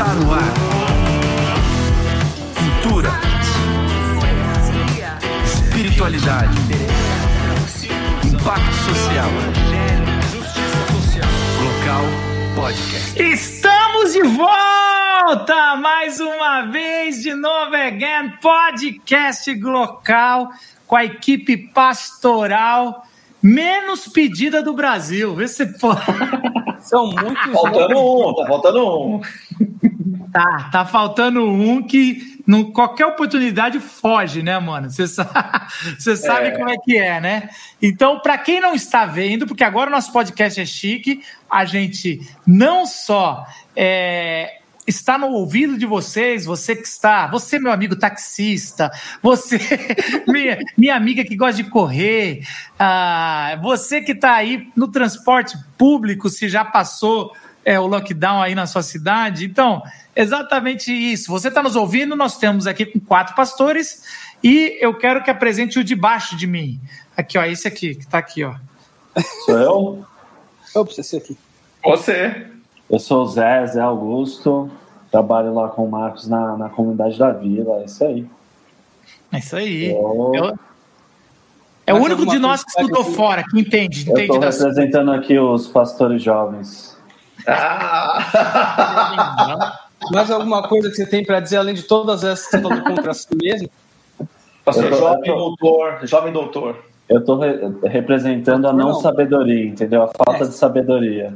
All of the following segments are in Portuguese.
Está no ar. Cultura. Espiritualidade. Impacto social. Local Podcast. Estamos de volta mais uma vez de novo again podcast local com a equipe pastoral menos pedida do Brasil. Vê se pode. São muitos. Tá faltando um, tá faltando um. Tá, tá faltando um que não, qualquer oportunidade foge, né, mano? Você sabe, você sabe é. como é que é, né? Então, para quem não está vendo, porque agora o nosso podcast é chique, a gente não só é, está no ouvido de vocês, você que está, você, meu amigo taxista, você, minha, minha amiga que gosta de correr, ah, você que está aí no transporte público, se já passou é, o lockdown aí na sua cidade. Então, exatamente isso. Você está nos ouvindo, nós temos aqui com quatro pastores e eu quero que apresente o de baixo de mim. Aqui, ó, esse aqui, que está aqui, ó. Sou eu? Eu preciso aqui. Você. Eu sou o Zé, Zé Augusto, trabalho lá com o Marcos na, na comunidade da vila, é isso aí. É isso aí. Eu... Eu... É o único de nós que estudou fora, que entende. entende eu estou representando aqui os pastores jovens. Ah! Mais alguma coisa que você tem para dizer, além de todas essas que você falou contra si mesmo? Pastor, tô, jovem tô... doutor, jovem doutor. Eu estou re representando a não, não, sabedoria, entendeu? A falta é. de sabedoria.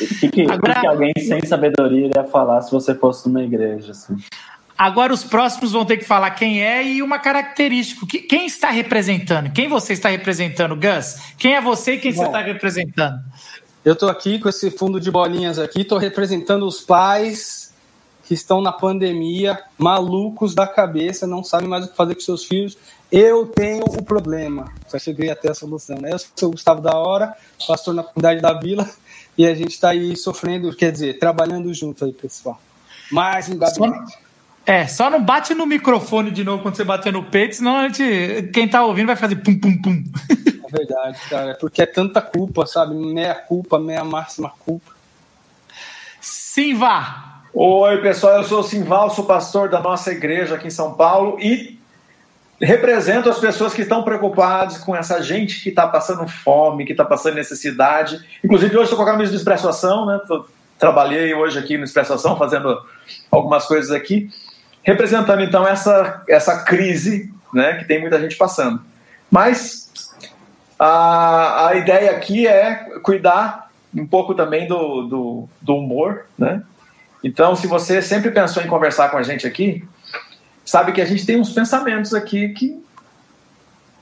O que, que, Agora... que, alguém sem sabedoria iria falar se você fosse numa igreja? Assim? Agora os próximos vão ter que falar quem é e uma característica. Quem está representando? Quem você está representando, Gus? Quem é você e quem Bom, você está representando? Eu estou aqui com esse fundo de bolinhas aqui, estou representando os pais que estão na pandemia, malucos da cabeça, não sabem mais o que fazer com seus filhos. Eu tenho o problema, só cheguei até a solução. Né? Eu sou o Gustavo da Hora, pastor na comunidade da Vila, e a gente está aí sofrendo, quer dizer, trabalhando junto aí, pessoal. Mais um gabinete. É, só não bate no microfone de novo quando você bater no peito, senão a gente, quem tá ouvindo vai fazer pum, pum, pum. É verdade, cara, porque é tanta culpa, sabe? Meia culpa, meia máxima culpa. Simva! Oi, pessoal, eu sou o Simval, sou pastor da nossa igreja aqui em São Paulo e represento as pessoas que estão preocupadas com essa gente que está passando fome, que está passando necessidade. Inclusive, hoje estou com a camisa do Expresso Ação, né? Tô, trabalhei hoje aqui no Expresso Ação, fazendo algumas coisas aqui, representando então essa, essa crise né, que tem muita gente passando. Mas a, a ideia aqui é cuidar um pouco também do, do, do humor, né? Então, se você sempre pensou em conversar com a gente aqui, sabe que a gente tem uns pensamentos aqui que.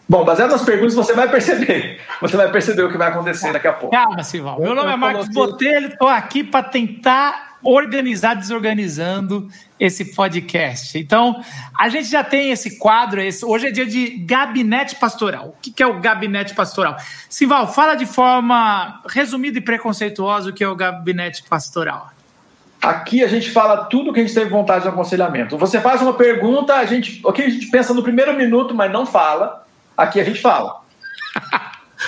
Bom, baseado nas perguntas, você vai perceber. Você vai perceber o que vai acontecer daqui a pouco. Calma, Silval. Meu nome é Marcos Botelho, estou aqui para tentar organizar desorganizando esse podcast. Então, a gente já tem esse quadro, esse, hoje é dia de gabinete pastoral. O que é o gabinete pastoral? Sival, fala de forma resumida e preconceituosa o que é o gabinete pastoral. Aqui a gente fala tudo que a gente teve vontade de aconselhamento. Você faz uma pergunta, a gente, o que a gente pensa no primeiro minuto, mas não fala. Aqui a gente fala.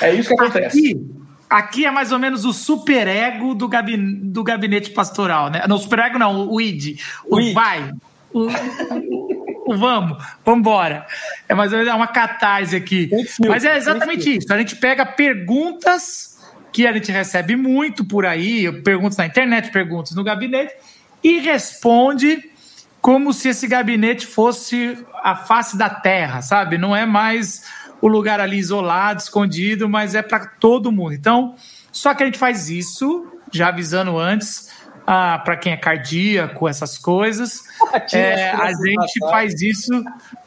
É isso que acontece. Aqui, aqui é mais ou menos o superego do, gabinete, do gabinete pastoral, né? Não, o superego não, o id, o, o vai, o, o, vamos, vamos embora. É mais ou menos uma catarse aqui. Mas é exatamente isso. A gente pega perguntas que a gente recebe muito por aí, perguntas na internet, perguntas no gabinete, e responde como se esse gabinete fosse a face da terra, sabe? Não é mais o lugar ali isolado, escondido, mas é para todo mundo. Então, só que a gente faz isso, já avisando antes, ah, para quem é cardíaco, essas coisas, é, a gente faz isso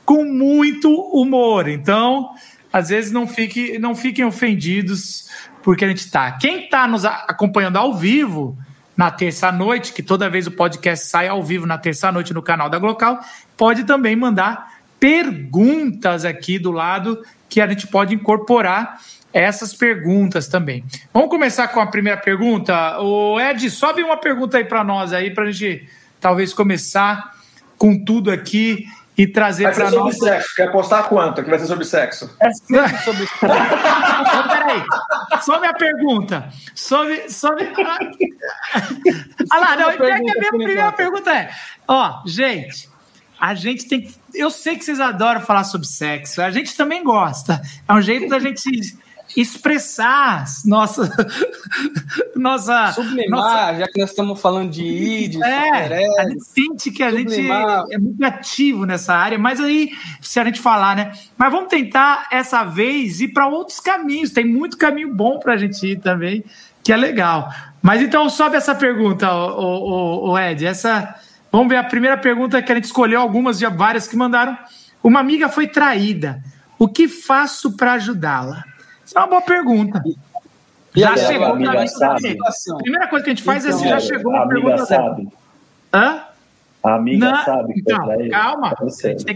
com muito humor. Então, às vezes não, fique, não fiquem ofendidos porque a gente está. Quem está nos acompanhando ao vivo na terça-noite, que toda vez o podcast sai ao vivo na terça-noite no canal da Glocal, pode também mandar perguntas aqui do lado que a gente pode incorporar essas perguntas também. Vamos começar com a primeira pergunta. O Ed, sobe uma pergunta aí para nós aí para a gente talvez começar com tudo aqui e trazer para nós. Sobre sexo. Quer apostar quanto? Que vai ser sobre sexo? É sempre sobre sexo. então, peraí. Só minha pergunta. Sobre. sobre... ah lá, não, é a minha primeira pergunta é: ó, gente, a gente tem que. Eu sei que vocês adoram falar sobre sexo, a gente também gosta. É um jeito da gente expressar nossa. nossa Sublimar, nossa... já que nós estamos falando de ID, é, a gente sente que a sublimar. gente é muito ativo nessa área, mas aí, se a gente falar, né? Mas vamos tentar, essa vez, ir para outros caminhos. Tem muito caminho bom para a gente ir também, que é legal. Mas então, sobe essa pergunta, o, o, o Ed. Essa. Vamos ver a primeira pergunta que a gente escolheu, algumas de várias que mandaram. Uma amiga foi traída. O que faço para ajudá-la? Isso é uma boa pergunta. E já chegou amiga sabe. A primeira coisa que a gente faz então, é se já chegou a amiga sabe. Hã? A amiga Não, sabe então, calma. Que...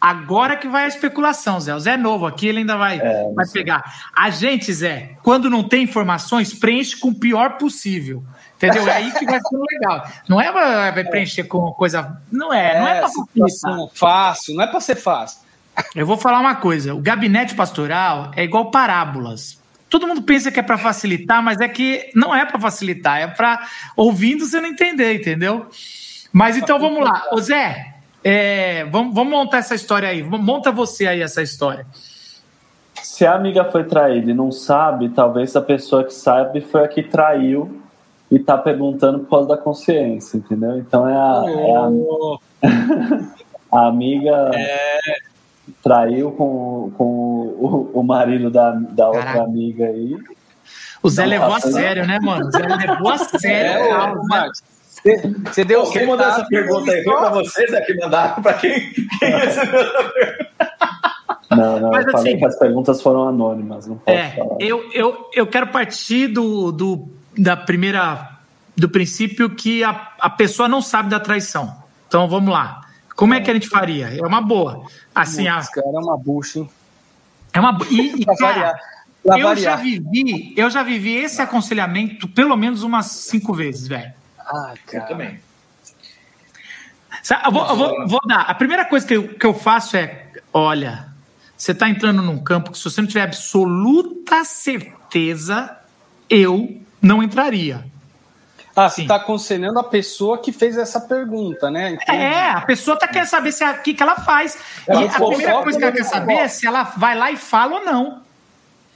Agora que vai a especulação, Zé. O Zé é novo aqui, ele ainda vai, é, vai pegar. A gente, Zé, quando não tem informações, preenche com o pior possível. Entendeu? É aí que vai ser legal. Não é vai preencher com coisa. Não é, é não é, é para fácil, não é para ser fácil. Eu vou falar uma coisa: o gabinete pastoral é igual parábolas. Todo mundo pensa que é para facilitar, mas é que não é para facilitar, é para ouvindo você não entender, entendeu? Mas então vamos lá. Ô Zé, é, vamos, vamos montar essa história aí. Monta você aí essa história. Se a amiga foi traída e não sabe, talvez a pessoa que sabe foi a que traiu e tá perguntando por causa da consciência, entendeu? Então é a, oh. é a, a amiga. É traiu com, com o, o marido da, da outra amiga aí. O Zé levou a sério, né, mano? O Zé levou a sério. É, você, você deu Quem mandou essa pergunta aí? Foi pra vocês aqui mandaram? Pra quem, quem recebeu essa pergunta? Não, não, Mas, eu falei assim, que as perguntas foram anônimas, não posso é, falar. Eu, eu, eu quero partir do, do, da primeira, do princípio que a, a pessoa não sabe da traição. Então vamos lá. Como é que a gente faria? É uma boa. Assim, Putz, a... cara, é uma bucha, hein? É uma e, e cara, eu já vivi, eu já vivi esse aconselhamento pelo menos umas cinco vezes, velho. Ah, cara. Eu também. Eu vou, eu vou, vou, dar. A primeira coisa que eu, que eu faço é: olha, você está entrando num campo que, se você não tiver absoluta certeza, eu não entraria. Ah, você está aconselhando a pessoa que fez essa pergunta, né? Entendi. É, a pessoa está querendo saber se é o que, que ela faz. É, e a primeira coisa que ela quer saber é se ela vai lá e fala ou não.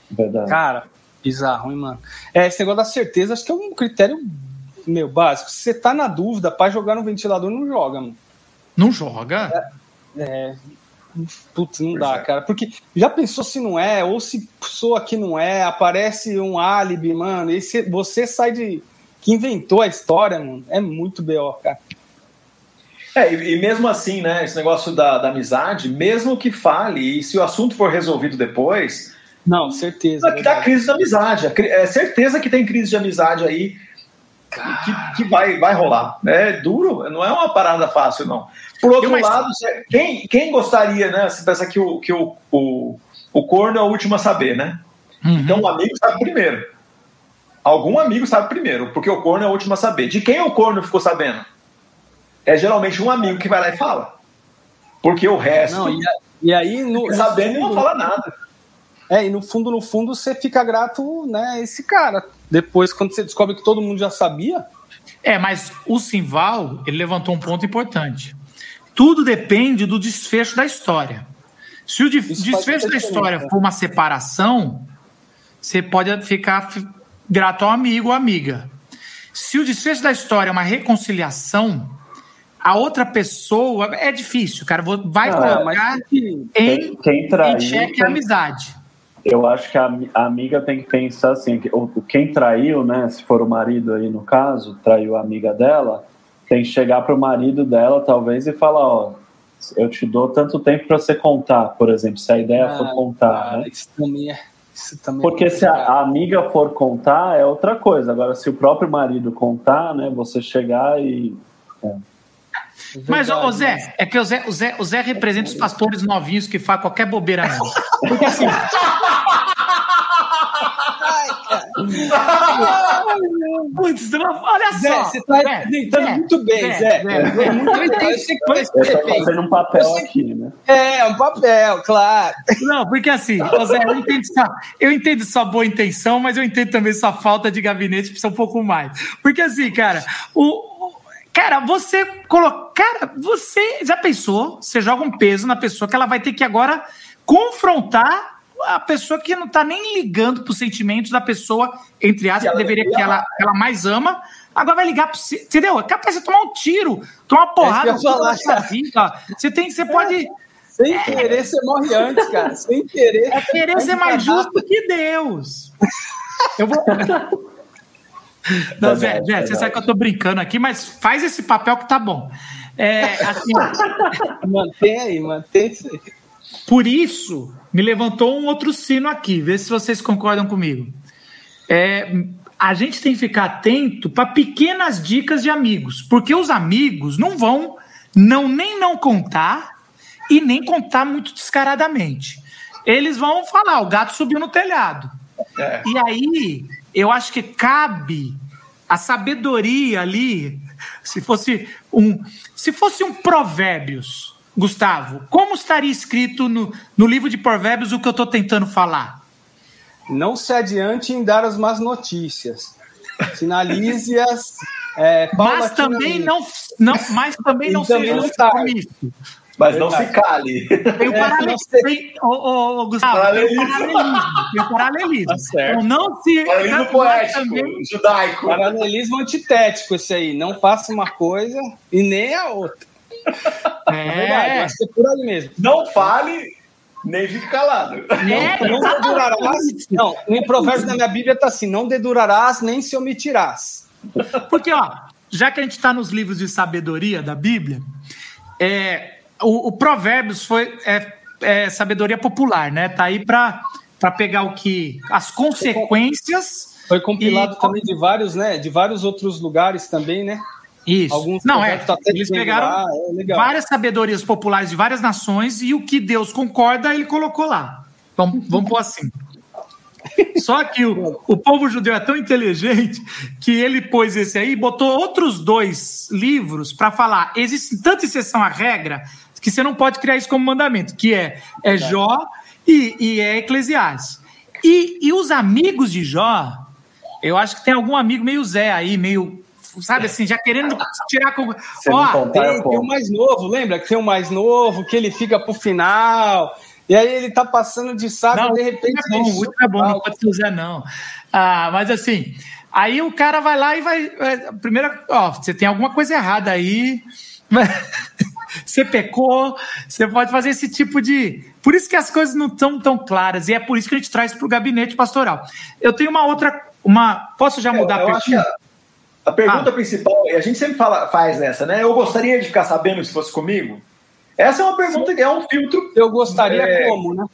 Verdade. Cara, bizarro, hein, mano? É, esse negócio da certeza acho que é um critério meu básico. Se você tá na dúvida, para jogar no ventilador, não joga, mano. Não joga? É. é Putz, não pois dá, é. cara. Porque já pensou se não é, ou se pessoa que não é, aparece um álibi, mano, e se, você sai de que inventou a história, mano, é muito B.O., cara. É, e, e, mesmo assim, né, esse negócio da, da, amizade, mesmo que fale, e se o assunto for resolvido depois. Não, certeza. É dá crise de amizade. É certeza que tem crise de amizade aí que, que, vai, vai rolar. É duro, não é uma parada fácil, não. Por outro mais... lado, quem, quem gostaria, né? Você pensa que o, que o, o, o corno é o último a saber, né? Uhum. Então o amigo sabe primeiro algum amigo sabe primeiro, porque o corno é o último a saber. De quem o corno ficou sabendo? É geralmente um amigo que vai lá e fala. Porque o resto. Não, e, e, aí, no, sabendo, fundo, não fala nada. É, e no fundo, no fundo, você fica grato, né, esse cara. Depois, quando você descobre que todo mundo já sabia. É, mas o Simval, ele levantou um ponto importante. Tudo depende do desfecho da história. Se o desfecho da história for uma separação, você pode ficar grato ao amigo ou amiga. Se o desfecho da história é uma reconciliação, a outra pessoa é difícil, cara. Vai ah, colocar em, quem, quem traiu, em xeque a amizade. Eu acho que a, a, amiga tem que pensar assim: que, quem traiu, né? Se for o marido aí no caso, traiu a amiga dela, tem que chegar para o marido dela, talvez, e falar: Ó, eu te dou tanto tempo para você contar, por exemplo, se a ideia ah, for contar. né? Isso também é porque é se a, amiga for contar, é outra coisa. Agora, se o próprio marido contar, né, você chegar e. É. Mas, o Zé, é que o Zé, o, Zé, o Zé representa os pastores novinhos que fazem qualquer bobeira. Porque assim. Putz, olha Zé, só. você tá representando muito bem, Zé. Zé, Muito bem. Eu tô fazendo um papel aqui, né? É, um papel, claro. Não, porque assim, Zé, eu entendo, sua, eu entendo sua boa intenção, mas eu entendo também sua falta de gabinete, precisa um pouco mais. Porque assim, cara, o. Cara, você coloca. Cara, você já pensou? Você joga um peso na pessoa que ela vai ter que agora confrontar a pessoa que não tá nem ligando pros sentimentos da pessoa, entre aspas, que deveria que ela, que ela mais ama. Agora vai ligar pro. você, Entendeu? É capaz de você tomar um tiro, tomar uma porrada É eu ia falar, na sua vida. Você tem, você pode. Sem querer, você morre antes, cara. Sem querer. É querer ser mais justo que Deus. Eu vou. Não, Zé, Verdade, Zé, você verdade. sabe que eu tô brincando aqui, mas faz esse papel que tá bom. É, assim, Mantém aí, mantém isso aí. por isso, me levantou um outro sino aqui, vê se vocês concordam comigo. É, a gente tem que ficar atento para pequenas dicas de amigos, porque os amigos não vão não nem não contar e nem contar muito descaradamente. Eles vão falar, o gato subiu no telhado. É. E aí, eu acho que cabe a sabedoria ali, se fosse um, se fosse um provérbios, Gustavo, como estaria escrito no, no livro de provérbios o que eu estou tentando falar? Não se adiante em dar as más notícias. Sinalize-as. É, Mas também não, não, mas também não E também seja não. Mas não se cale. Tem o É, paralelismo. não sei. Tem, Gustavo, tem o Paralelismo. paralelismo. Tem o paralelismo. Tá. Então não se. Paralelismo poético, também- judaico. Paralelismo antitético, esse aí. Não faça uma coisa e nem a outra. É verdade, É, acho que é por aí mesmo. Não fale, nem fique calado. é, Não dedurarás. Não, em Provérbios da minha Bíblia está assim: não dedurarás nem se omitirás. Porque, ó, já que a gente está nos livros de sabedoria da Bíblia, é, o, o Provérbios foi é, é sabedoria popular, né? Tá aí para pegar o que. As consequências. Foi compilado E- também de vários, né? De vários outros lugares também, né? Isso. Alguns Não, é. tá Eles pegaram lá, é legal. várias sabedorias populares de várias nações e o que Deus concorda, ele colocou lá. Vamos, vamos pôr assim. Só que o, o povo judeu é tão inteligente que ele pôs esse aí e botou outros dois livros para falar. Existe tanta exceção à regra que você não pode criar isso como mandamento, que é, é Jó e, e é Eclesiastes. E, e os amigos de Jó, eu acho que tem algum amigo meio Zé aí, meio, sabe assim, já querendo tirar. Com... Você Ó. Tem, eu tem o mais novo, lembra? Que tem o mais novo, que ele fica pro final. E aí ele tá passando de saco, Não, de repente. é bom, ele o último é bom, não pode ser o Zé, não. Ah, mas assim, aí o cara vai lá e vai. vai- Primeiro, ó, você tem alguma coisa errada aí. Você pecou, você pode fazer esse tipo de. Por isso que as coisas não estão tão claras, e é por isso que a gente traz para o gabinete pastoral. Eu tenho uma outra. Uma, posso já mudar eu a acho que pergunta? A, pergunta Ah. principal, e a gente sempre fala, faz essa, né? Eu gostaria de ficar sabendo se fosse comigo. Essa é uma pergunta que é um filtro. Eu gostaria É. como, né?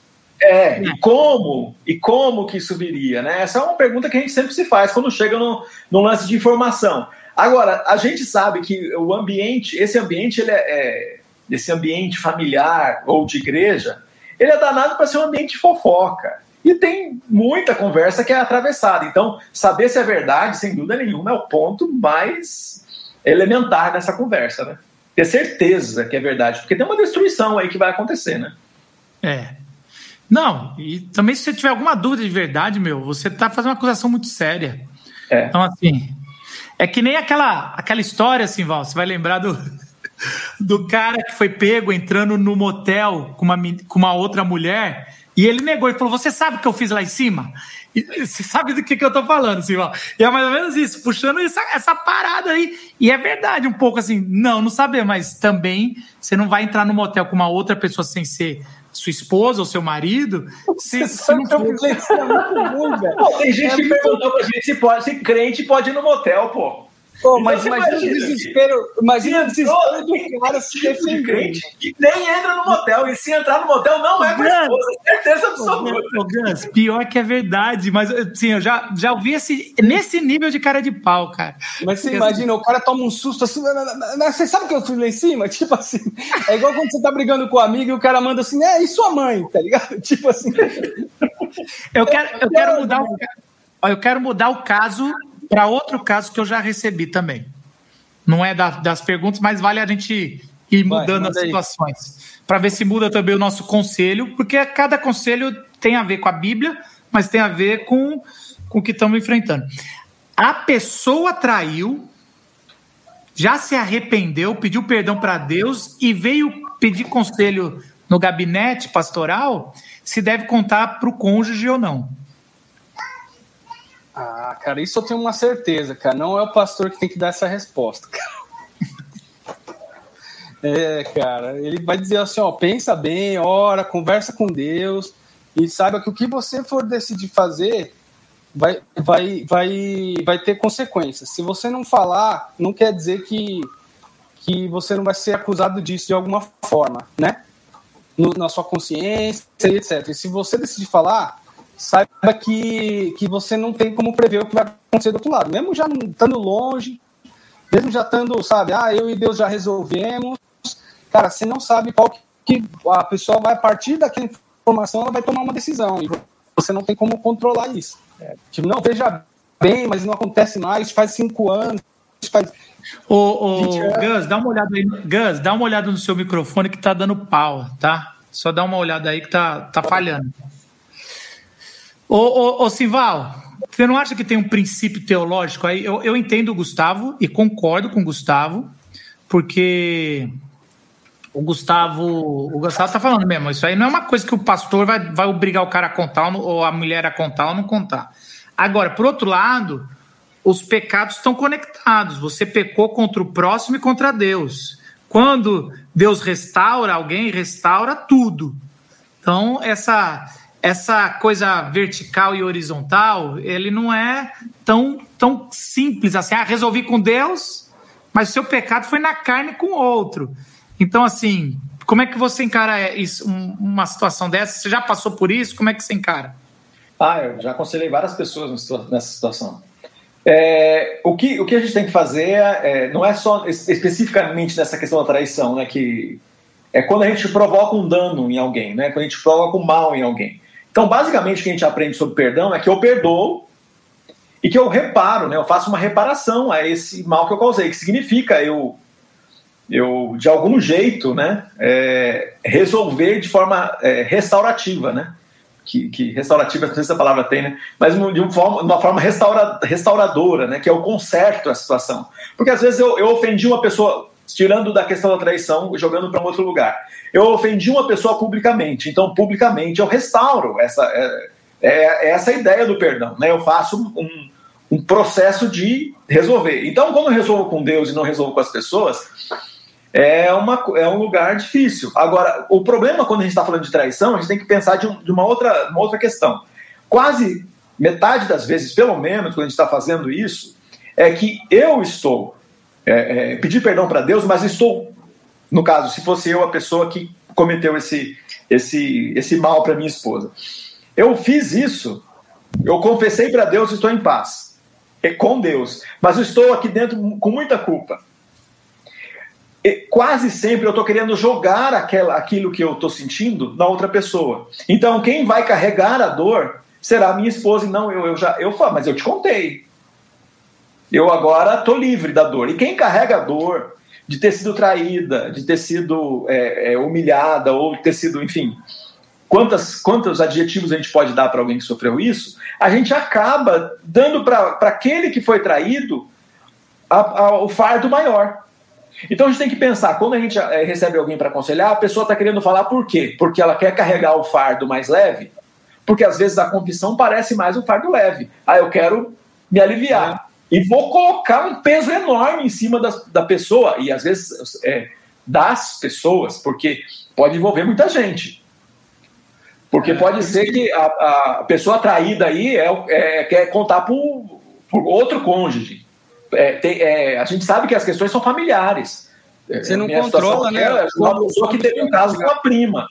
É, e como? E como que isso viria, né? Essa é uma pergunta que a gente sempre se faz quando chega no, no lance de informação. Agora, a gente sabe que o ambiente, esse ambiente, ele é, é- esse ambiente familiar ou de igreja, ele é danado para ser um ambiente de fofoca. E tem muita conversa que é atravessada. Então, saber se é verdade, sem dúvida nenhuma, é o ponto mais elementar dessa conversa, né? Ter certeza que é verdade, porque tem uma destruição aí que vai acontecer, né? É. Não, e também se você tiver alguma dúvida de verdade, meu, você tá fazendo uma acusação muito séria. É. Então, assim, é que nem aquela, aquela história, assim, Val, você vai lembrar do, do cara que foi pego entrando no motel com uma, com uma outra mulher e ele negou e falou: Você sabe o que eu fiz lá em cima? E, você sabe do que, que eu tô falando, Val? E é mais ou menos isso, puxando essa, essa parada aí. E é verdade, um pouco assim, não, não saber, mas também você não vai entrar no motel com uma outra pessoa sem ser sua esposa ou seu marido. Se, se Sabe não que eu for- fiz isso é muito ruim, velho. Pô, tem gente É que perguntou pra gente se, pode, se crente pode ir no motel, pô. Pô, Então mas você imagina o imagina, desespero, imagina o Se desespero do cara se de defendendo. crente que nem entra no motel. E se entrar no motel, não é com a esposa. Certeza absoluta. Ô, Gans, pior que é verdade, mas assim, eu já, já ouvi esse, nesse nível de cara de pau, cara. Mas você imagina, o cara toma um susto assim, "Mas- mas- mas você sabe que eu fui lá em cima? Tipo assim, é igual quando você tá brigando com um amigo e o cara manda assim, é, e sua mãe, tá ligado? Tipo assim, Eu quero, eu quero mudar o, eu quero mudar o caso para outro caso que eu já recebi também. Não é da, das perguntas, mas vale a gente ir mudando Vai, as situações. Para ver se muda também o nosso conselho, porque cada conselho tem a ver com a Bíblia, mas tem a ver com, com o que estamos enfrentando. A pessoa traiu, já se arrependeu, pediu perdão para Deus e veio pedir conselho no gabinete pastoral se deve contar para o cônjuge ou não. Ah, cara, isso eu tenho uma certeza, cara. Não é o pastor que tem que dar essa resposta, cara. É, cara, ele vai dizer assim, ó, pensa bem, ora, conversa com Deus e saiba que o que você for decidir fazer vai, vai, vai, vai ter consequências. Se você não falar, não quer dizer que, que você não vai ser acusado disso de alguma forma, né? No, na sua consciência etc. E se você decidir falar, saiba que, que você não tem como prever o que vai acontecer do outro lado. Mesmo já estando longe, mesmo já estando, sabe, ah, eu e Deus já resolvemos, cara, você não sabe qual que a pessoa vai, a partir daquela informação, ela vai tomar uma decisão. E você não tem como controlar isso. É, tipo, não, veja bem, mas não acontece mais, faz cinco anos, faz. Ô, ô Gus, dá uma olhada aí. Gus, dá uma olhada no seu microfone que tá dando pau, tá? Só dá uma olhada aí que tá, tá falhando. Ô, ô, ô Sival, você não acha que tem um princípio teológico aí? Eu, eu entendo o Gustavo e concordo com o Gustavo, porque o Gustavo, o Gustavo tá falando mesmo, isso aí não é uma coisa que o pastor vai, vai obrigar o cara a contar ou a mulher a contar ou não contar. Agora, por outro lado, os pecados estão conectados. Você pecou contra o próximo e contra Deus. Quando Deus restaura alguém, restaura tudo. Então, essa essa coisa vertical e horizontal, ele não é tão, tão simples assim. Ah, resolvi com Deus, mas o seu pecado foi na carne com outro. Então, assim, como é que você encara isso, uma situação dessa? Você já passou por isso? Como é que você encara? Ah, eu já aconselhei várias pessoas nessa situação. É, o, que, o que a gente tem que fazer é, não é só especificamente nessa questão da traição, né? Que é quando a gente provoca um dano em alguém, né? Quando a gente provoca um mal em alguém. Então, basicamente, o que a gente aprende sobre perdão é que eu perdoo e que eu reparo, né? Eu faço uma reparação a esse mal que eu causei, que significa eu, eu de algum jeito, né, é, resolver de forma é, restaurativa, né? Que, que, restaurativa, não sei se a palavra tem, né? Mas de uma forma, uma forma restaura, restauradora, né? Que é o conserto a situação. Porque às vezes eu, eu ofendi uma pessoa, tirando da questão da traição, jogando para um outro lugar. Eu ofendi uma pessoa publicamente, então publicamente eu restauro essa é, é, é essa ideia do perdão, né? Eu faço um, um processo de resolver. Então, quando eu resolvo com Deus e não resolvo com as pessoas, é, uma, é um lugar difícil. Agora, o problema quando a gente está falando de traição, a gente tem que pensar de, um, de uma, outra, uma outra questão. Quase metade das vezes, pelo menos, quando a gente está fazendo isso, é que eu estou é, é, pedir perdão para Deus, mas estou, no caso, se fosse eu a pessoa que cometeu esse, esse, esse mal para minha esposa. Eu fiz isso, eu confessei para Deus, estou em paz, é com Deus, mas estou aqui dentro com muita culpa. E quase sempre eu estou querendo jogar aquela, aquilo que eu estou sentindo na outra pessoa. Então, quem vai carregar a dor será a minha esposa e não eu. Eu já eu falo, mas eu te contei. Eu agora estou livre da dor. E quem carrega a dor de ter sido traída, de ter sido é, é, humilhada, ou ter sido, enfim, quantas, quantos adjetivos a gente pode dar para alguém que sofreu isso, a gente acaba dando para aquele que foi traído a, a, o fardo maior. Então a gente tem que pensar, quando a gente é, recebe alguém para aconselhar, a pessoa está querendo falar por quê? Porque ela quer carregar o fardo mais leve? Porque às vezes a confissão parece mais um fardo leve. Ah, eu quero me aliviar e vou colocar um peso enorme em cima da, da pessoa, e às vezes é, das pessoas, porque pode envolver muita gente. Porque é, pode ser que a, a pessoa traída aí é, é, quer contar por, por outro cônjuge. É, tem, é, a gente sabe que as questões são familiares. Você não controla, né? É uma pessoa que teve um caso com a prima.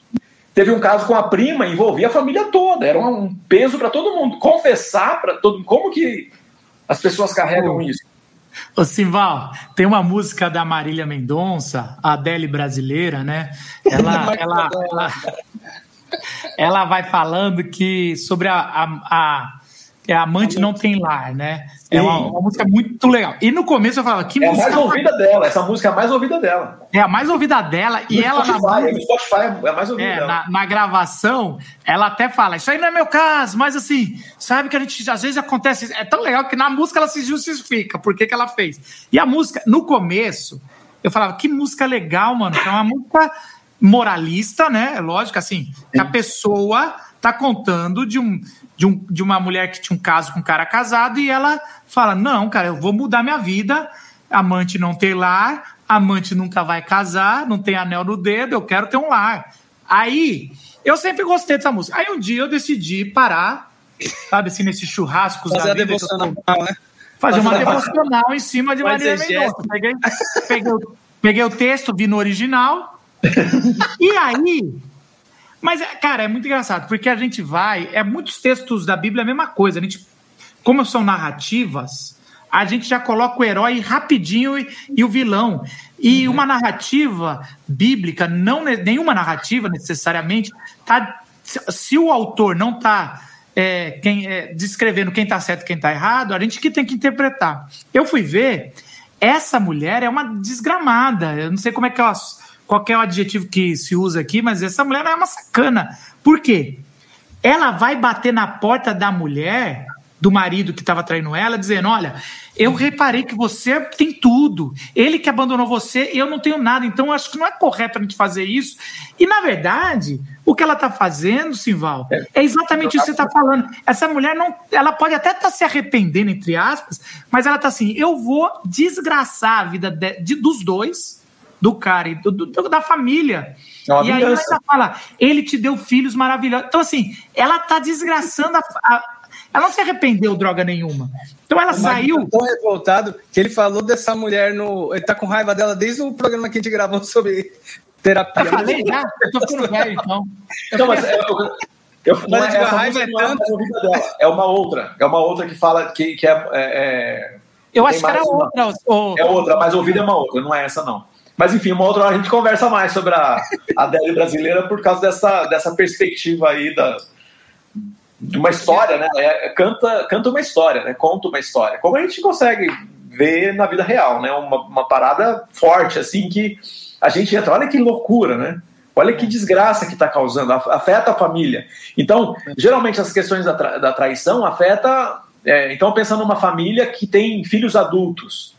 Teve um caso com a prima, envolvia a família toda, era um peso para todo mundo. Confessar para todo mundo. Como que as pessoas carregam isso. Ô Simval, tem uma música da Marília Mendonça, a Adele brasileira, né? Ela, ela, ela, ela, vai falando que sobre a, a, a É Amante Não Tem Lar, né? É uma, uma, música muito legal. E no começo eu falava, que é música. É a mais ouvida dela, essa música é a mais ouvida dela. É a mais ouvida dela. No e ela Spotify, na, no Spotify é a mais ouvida é, dela. Na, na, gravação, ela até fala: Isso aí não é meu caso, mas assim, sabe que a gente às vezes acontece. É tão legal que na música ela se justifica por que, que ela fez. E a música, no começo, eu falava: Que música legal, mano. É uma música moralista, né? É lógico, assim, que a pessoa tá contando de, um, de, um, de uma mulher que tinha um caso com um cara casado e ela fala: Não, cara, eu vou mudar minha vida. Amante não tem lar, amante nunca vai casar, não tem anel no dedo, eu quero ter um lar. Aí, eu sempre gostei dessa música. Aí um dia eu decidi parar, sabe assim, nesses churrascos Fazer da vida. devocional, tô... né? Fazer uma devocional em cima de Maria Mendonça. Peguei, peguei, peguei o texto, vi no original. e aí, mas, cara, é muito engraçado, porque a gente vai. É muitos textos da Bíblia é a mesma coisa. A gente, como são narrativas, a gente já coloca o herói rapidinho e, e o vilão. E uhum. uma narrativa bíblica, não nenhuma narrativa necessariamente, tá, se, se o autor não está é, quem, é, descrevendo quem está certo e quem está errado, a gente que tem que interpretar. Eu fui ver, essa mulher é uma desgramada. Eu não sei como é que ela qual é o adjetivo que se usa aqui, mas essa mulher é uma sacana. Por quê? Ela vai bater na porta da mulher, do marido que estava traindo ela, dizendo: Olha, eu reparei que você tem tudo. Ele que abandonou você, eu não tenho nada. Então, acho que não é correto a gente fazer isso. E, na verdade, o que ela está fazendo, Simval, é exatamente isso que você está falando. Essa mulher não. Ela pode até estar tá se arrependendo, entre aspas, mas ela está assim: eu vou desgraçar a vida de, de, dos dois do cara e do, do, da família. É e aí ela fala, ele te deu filhos maravilhosos. Então, assim, ela tá desgraçando a, a ela não se arrependeu droga nenhuma. Então ela saiu. tão revoltado que ele falou dessa mulher no. Ele tá com raiva dela desde o programa que a gente gravou sobre terapia. Eu falei já? Eu tô ficando velho, então. Eu não, mas eu, eu, eu, não é, essa raiva é, tanto... é uma outra. É uma outra que fala que, que é, é, é Eu acho que era outra. Ou... É outra, mas ouvida é uma outra, não é essa, não. Mas enfim, uma outra hora a gente conversa mais sobre a, a brasileira por causa dessa, dessa perspectiva aí da, de uma história, né? É, canta, canta uma história, né? Conta uma história. Como a gente consegue ver na vida real, né? Uma, uma parada forte, assim, que a gente entra. Olha que loucura, né? Olha que desgraça que está causando, afeta a família. Então, geralmente as questões da, tra da traição afeta. É, então, pensando numa família que tem filhos adultos,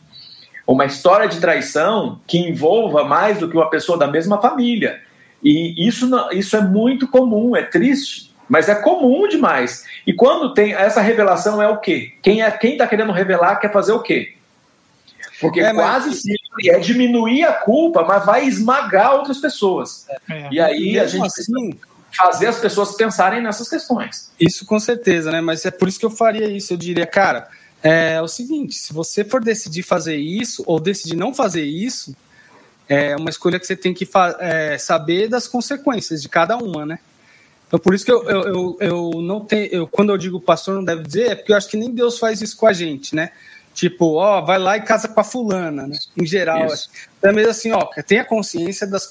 uma história de traição que envolva mais do que uma pessoa da mesma família. E isso, isso é muito comum, é triste, mas é comum demais. E quando tem essa revelação é o quê? Quem é quem está querendo revelar quer fazer o quê? Porque é, quase mas... sempre é diminuir a culpa, mas vai esmagar outras pessoas. É, e aí a gente assim, fazer as pessoas pensarem nessas questões. Isso com certeza, né? Mas é por isso que eu faria isso. Eu diria, cara, é o seguinte: se você for decidir fazer isso ou decidir não fazer isso, é uma escolha que você tem que é, saber das consequências de cada uma, né? Então, por isso que eu, eu, eu, eu não tenho. Eu, quando eu digo o pastor não deve dizer, é porque eu acho que nem Deus faz isso com a gente, né? Tipo, ó, vai lá e casa com a fulana, né? Em geral. É mesmo assim, ó, tenha consciência das,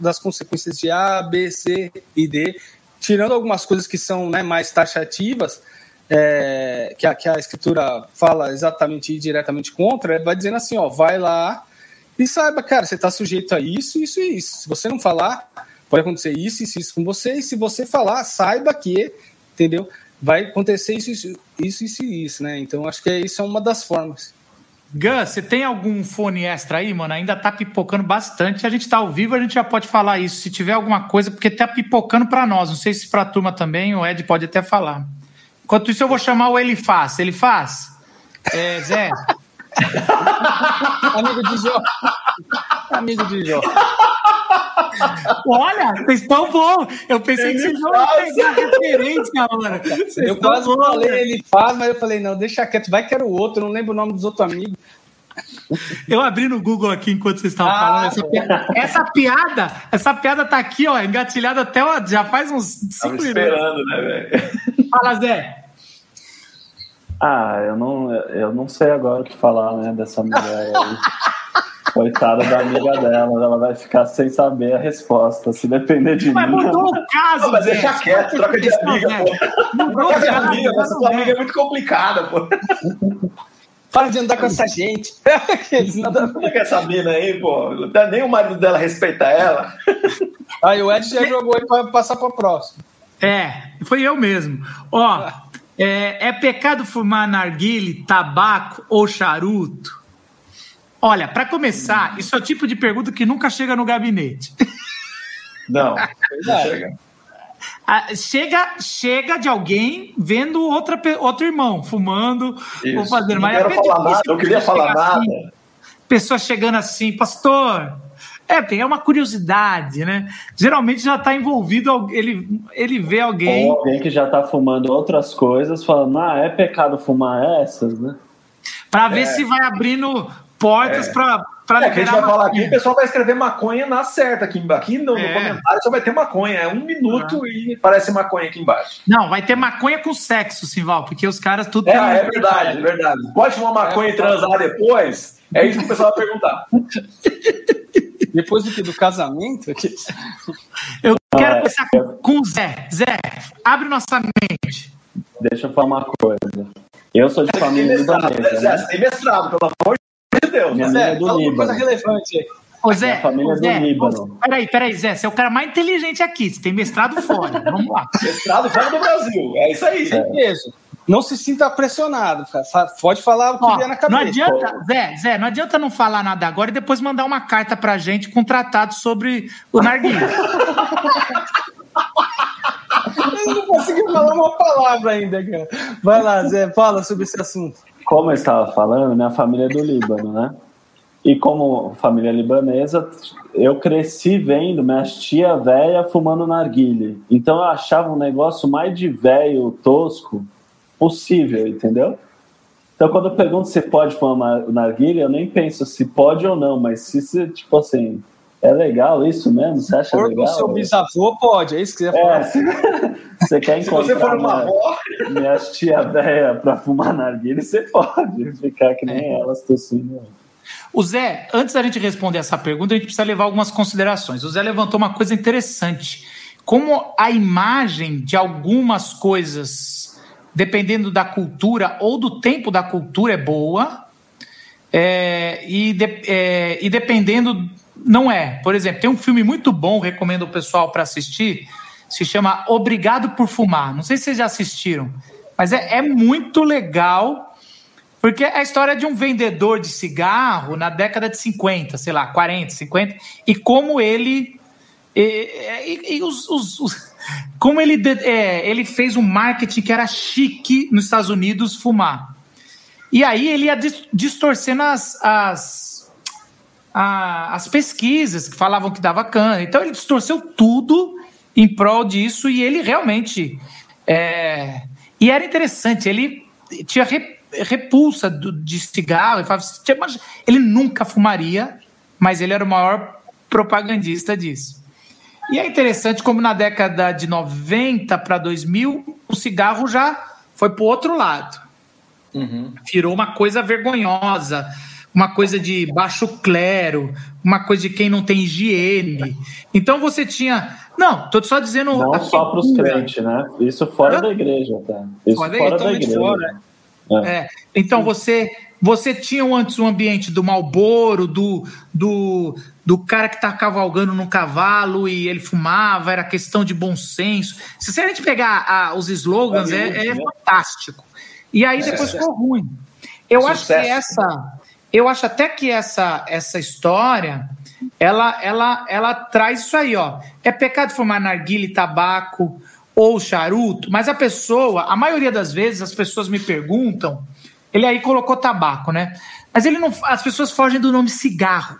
das consequências de A, B, C e D, tirando algumas coisas que são né, mais taxativas, é, que, a, que a escritura fala exatamente e diretamente contra, vai dizendo assim, ó, vai lá e saiba, cara, você está sujeito a isso, isso e isso. Se você não falar, pode acontecer isso, isso, isso com você, e se você falar, saiba que, entendeu? Vai acontecer isso, isso, isso, isso e isso, né? Então, acho que isso é uma das formas. Gus, você tem algum fone extra aí, mano? Ainda tá pipocando bastante. A gente tá ao vivo, a gente já pode falar isso. Se tiver alguma coisa, porque tá pipocando para nós. Não sei se pra turma também, o Ed pode até falar. Enquanto isso, eu vou chamar o Ele Faz. Ele faz? É, Zé. Amigo de Jó. Amigo de Jó. Olha, vocês estão bom. Eu pensei ele que vocês iam pegar referência, mano. Eu quase bom, falei, né? ele faz, mas eu falei, não, deixa quieto, vai que era o outro, não lembro o nome dos outros amigos. Eu abri no Google aqui enquanto vocês estavam ah, falando. Essa piada, essa piada, essa piada tá aqui, ó, engatilhada até ó, já faz uns 5 minutos. esperando, né, velho? Fala, Zé. Ah, eu não, eu não sei agora o que falar, né, dessa mulher aí. Coitada da amiga dela, ela vai ficar sem saber a resposta, se depender de Mas mim. mudou o caso, Não, mas deixa quieto, troca de amiga, pô. Mudou Troca de amiga, essa tua amiga é muito complicada, pô. Para de andar com essa gente. A ver. Como é que essa mina aí, pô? Não dá Nem o marido dela respeita ela. Aí o Ed já jogou aí para passar para próximo. É, foi eu mesmo. Ó, é, é pecado fumar narguile, tabaco ou charuto? Olha, para começar, isso é o tipo de pergunta que nunca chega no gabinete. Não. Verdade. Chega. Ah, Chega, chega de alguém vendo outra, outro irmão fumando ou Isso. fazendo. Não Mas quero é falar nada, não queria falar nada. assim, pessoa chegando assim, pastor. É, é uma curiosidade, né? Geralmente já está envolvido, ele, ele vê alguém. Ou alguém que já tá fumando outras coisas, falando, ah, é pecado fumar essas, né? Para ver se vai abrindo portas para É, que a gente vai falar aqui, o pessoal vai escrever maconha na certa aqui, aqui no, no É. comentário só vai ter maconha. É um minuto e parece maconha aqui embaixo. Não, vai ter maconha com sexo, Simval, porque os caras tudo. É, tem- é verdade, é verdade. Pode fumar maconha e transar depois? É isso que o pessoal vai perguntar. Depois do que? Do casamento? Eu quero é. começar com, com o Zé. Zé, abre nossa mente. Deixa eu falar uma coisa. Eu sou de Tem família libanesa, né? né? Tem mestrado, pelo amor de Deus. Minha né? família é Zé, do fala uma coisa relevante aí. Ô, Zé, família ô, é do Zé, Líbano. ô, Peraí, peraí, Zé, você é o cara mais inteligente aqui. Você tem mestrado fora. Vamos lá. Mestrado fora do Brasil. É isso aí. Isso. Não se sinta pressionado. cara. Pode falar o que Ó, vier na não cabeça. adianta, Zé, Zé, não adianta não falar nada agora e depois mandar uma carta pra gente com um tratado sobre o narguilé. Ele não conseguiu falar uma palavra ainda, cara. Vai lá, Zé, fala sobre esse assunto. Como eu estava falando, minha família é do Líbano, né? E como família libanesa, eu cresci vendo minha tia velha fumando narguile. Então eu achava um negócio mais de velho, tosco, possível, entendeu? Então quando eu pergunto se pode fumar narguile, eu nem penso se pode ou não, mas se, se tipo assim, é legal isso mesmo? Você acha Por legal? seu bisavô, pode. É isso que você ia É, falar. se você quer Se encontrar você for uma minha- avó, minha tia velha pra fumar narguile, você pode ficar que nem elas tossindo. O Zé, antes da gente responder essa pergunta, a gente precisa levar algumas considerações. O Zé levantou uma coisa interessante. Como a imagem de algumas coisas, dependendo da cultura ou do tempo da cultura, é boa, é, e, de- é, e dependendo, não é. Por exemplo, tem um filme muito bom, recomendo o pessoal para assistir, se chama Obrigado por Fumar. Não sei se vocês já assistiram, mas é, é muito legal. Porque é a história de um vendedor de cigarro na década de 50, sei lá, 40, 50, e como ele. E, e- e os- os- os- como ele, é, ele fez um marketing que era chique nos Estados Unidos fumar. E aí ele ia dis- distorcendo as, as, a- as pesquisas que falavam que dava cana. Então ele distorceu tudo em prol disso e ele realmente. é, e era interessante, ele tinha re- repulsa de cigarro. Ele, falava, assim, "Tinha- mas ele nunca fumaria, mas ele era o maior propagandista disso. E é interessante como na década de 90 para 2000, o cigarro já foi para o outro lado virou uma coisa vergonhosa, uma coisa de baixo clero, uma coisa de quem não tem higiene. Então você tinha. Não, tô só dizendo. Não a só para os crentes, né? Isso fora da igreja, tá? Isso Fora da fora da igreja. fora. É, então você você tinha antes o ambiente do Malboro, do, do, do cara que tá cavalgando num cavalo e ele fumava, era questão de bom senso. Se a gente pegar ah, os slogans, é, é né? fantástico. E aí depois ficou ruim. Eu acho que Sucesso. essa. Eu acho até que essa, essa história ela, ela, ela traz isso aí, ó. É pecado fumar narguile, tabaco ou charuto, mas a pessoa, a maioria das vezes, as pessoas me perguntam, ele aí colocou tabaco, né? Mas ele não, as pessoas fogem do nome cigarro.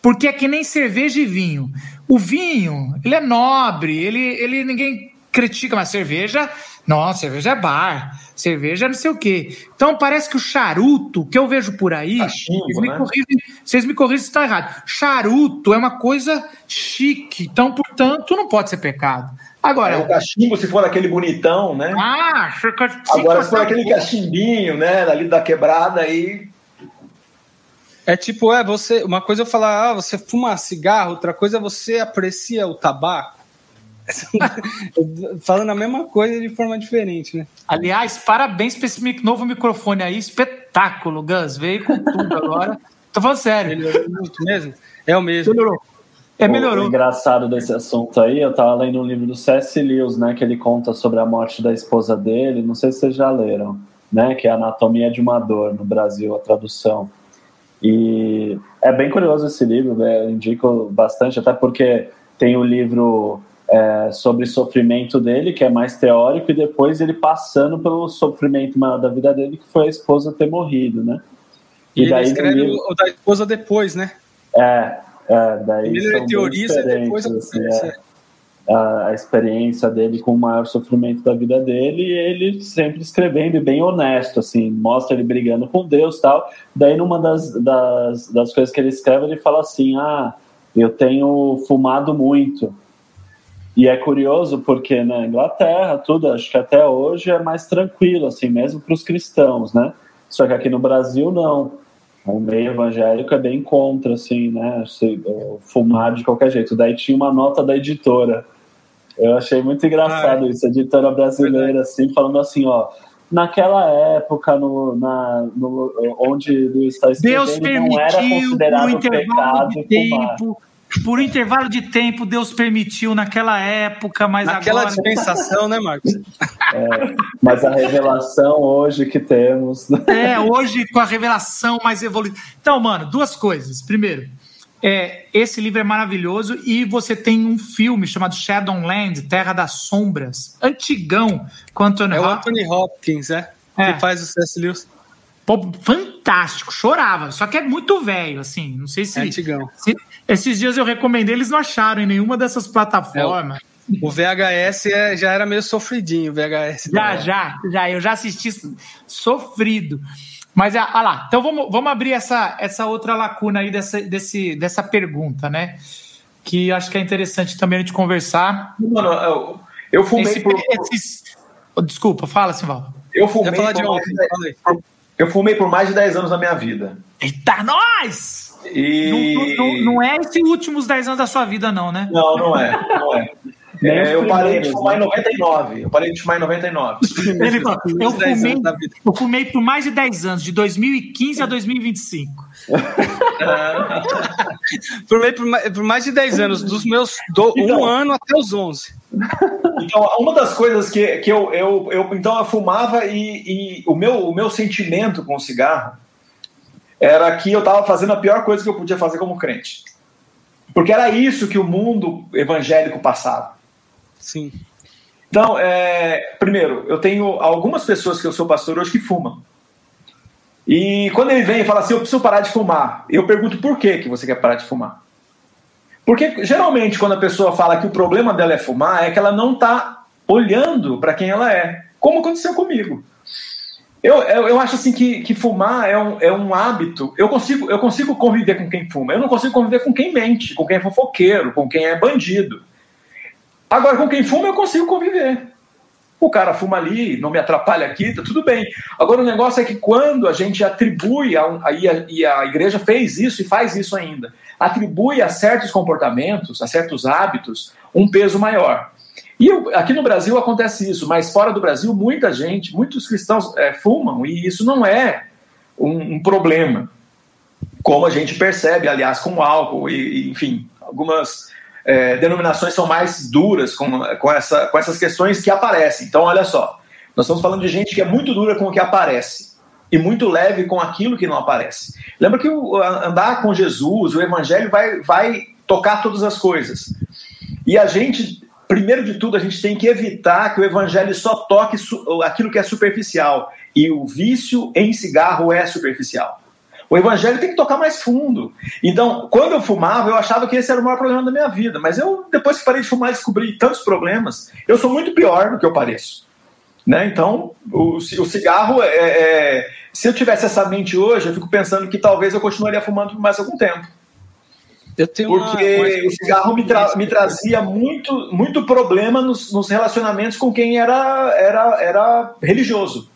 Porque é que nem cerveja e vinho. O vinho, ele é nobre, ele, ele ninguém critica, mas cerveja, nossa, cerveja é bar, cerveja é não sei o quê. Então parece que o charuto, que eu vejo por aí, Cachimbo, vocês, me né? corrigem, vocês me corrigem se está errado. Charuto é uma coisa chique, então, portanto, não pode ser pecado. É o Agora, cachimbo, se for aquele bonitão, né? ah, Agora, se for aquele cachimbinho, né? Ali da quebrada, aí. É tipo, é você. Uma coisa é eu falar, ah, você fuma cigarro, outra coisa é você aprecia o tabaco. Falando a mesma coisa de forma diferente, né? Aliás, parabéns para esse novo microfone aí, espetáculo, Gus. Veio com tudo agora. Tô falando sério. Melhorou muito mesmo? É o mesmo. Melhorou. É, melhorou. O engraçado desse assunto aí, eu tava lendo um livro do C.S. Lewis, né, que ele conta sobre a morte da esposa dele, não sei se vocês já leram, né, que é Anatomia de uma Dor, no Brasil, a tradução. E é bem curioso esse livro, né, eu indico bastante, até porque tem o livro é, sobre sofrimento dele, que é mais teórico, e depois ele passando pelo sofrimento maior da vida dele, que foi a esposa ter morrido, né? E, e daí ele escreve livro... o da esposa depois, né? É, é daí ele é teoriza e depois assim, é, a, a, experiência dele com o maior sofrimento da vida dele, e ele sempre escrevendo e bem honesto, assim, mostra ele brigando com Deus tal. Daí, numa das, das, das coisas que ele escreve, ele fala assim: Ah, eu tenho fumado muito. E é curioso porque na Inglaterra, tudo, acho que até hoje é mais tranquilo, assim, mesmo para os cristãos, né? Só que aqui no Brasil, não. O meio evangélico é bem contra, assim, né? Fumar de qualquer jeito. Daí tinha uma nota da editora. Eu achei muito engraçado ah, isso, a editora brasileira, assim, falando assim, ó. Naquela época, no, na, no, onde Luiz está escrevendo, Deus permitiu, não era considerado pecado de tempo, fumar por um intervalo de tempo, Deus permitiu naquela época, mas Naquela agora... dispensação, né, Marcos? É, mas a revelação hoje que temos... É, hoje com a revelação mais evoluída. Então, mano, duas coisas. Primeiro, é, esse livro é maravilhoso e você tem um filme chamado Shadowland, Terra das Sombras, antigão, com Anthony É o Anthony Hopkins, é? é. Que faz o C.S. Lewis. Pô, fantástico, chorava. Só que é muito velho, assim. Não sei se, é antigão. se, Esses dias eu recomendei, eles não acharam em nenhuma dessas plataformas. É, o VHS é, já era meio sofridinho, o VHS. Já, já, já. Eu já assisti sofrido. Mas, ah lá, então vamos, vamos abrir essa, essa outra lacuna aí dessa, desse, dessa pergunta, né? Que acho que é interessante também a gente conversar. Mano, eu, eu fumei Esse, por... Esses... Desculpa, fala, Simval. Eu fumei, por mais de... eu fumei por mais de 10 anos da minha vida. Eita, nós! E... Não, não, não, é esses últimos 10 anos da sua vida, não, né? Não, não é. Não é. É, eu parei de fumar em 99. Eu parei de fumar em 99. Ele falou, eu, fumei, eu fumei por mais de 10 anos, de 2015 a 2025. fumei por mais, por mais de 10 anos, dos meus do, então, um ano até os 11. Então, uma das coisas que, que eu, eu, eu. Então, eu fumava e, e o, meu, o meu sentimento com o cigarro era que eu estava fazendo a pior coisa que eu podia fazer como crente. Porque era isso que o mundo evangélico passava. Sim. Então, é, primeiro, eu tenho algumas pessoas que eu sou pastor hoje que fumam. E quando ele vem e fala assim, eu preciso parar de fumar, eu pergunto por que, que você quer parar de fumar? Porque geralmente quando a pessoa fala que o problema dela é fumar, é que ela não está olhando para quem ela é, como aconteceu comigo. Eu, eu, eu, acho assim que, que fumar é um, é um hábito. Eu consigo, eu consigo conviver com quem fuma. Eu não consigo conviver com quem mente, com quem é fofoqueiro, com quem é bandido. Agora, com quem fuma, eu consigo conviver. O cara fuma ali, não me atrapalha aqui, tá tudo bem. Agora, o negócio é que quando a gente atribui, a, a, e a igreja fez isso e faz isso ainda, atribui a certos comportamentos, a certos hábitos, um peso maior. E aqui no Brasil acontece isso, mas fora do Brasil, muita gente, muitos cristãos é, fumam, e isso não é um, um, problema, como a gente percebe, aliás, com o álcool, e, e enfim, algumas é, denominações são mais duras com, com, essa, com essas questões que aparecem. Então, olha só, nós estamos falando de gente que é muito dura com o que aparece e muito leve com aquilo que não aparece. Lembra que o, andar com Jesus, o evangelho vai, vai tocar todas as coisas. E a gente primeiro de tudo, a gente tem que evitar que o evangelho só toque aquilo que é superficial. E o vício em cigarro é superficial. O evangelho tem que tocar mais fundo. Então, quando eu fumava, eu achava que esse era o maior problema da minha vida. Mas eu, depois que parei de fumar, descobri tantos problemas. Eu sou muito pior do que eu pareço. Né? Então, o, o cigarro é, é, Se eu tivesse essa mente hoje, eu fico pensando que talvez eu continuaria fumando por mais algum tempo. Porque uma, uma... o cigarro me, tra me, trazia muito, muito problema nos, nos, relacionamentos com quem era, era, era religioso.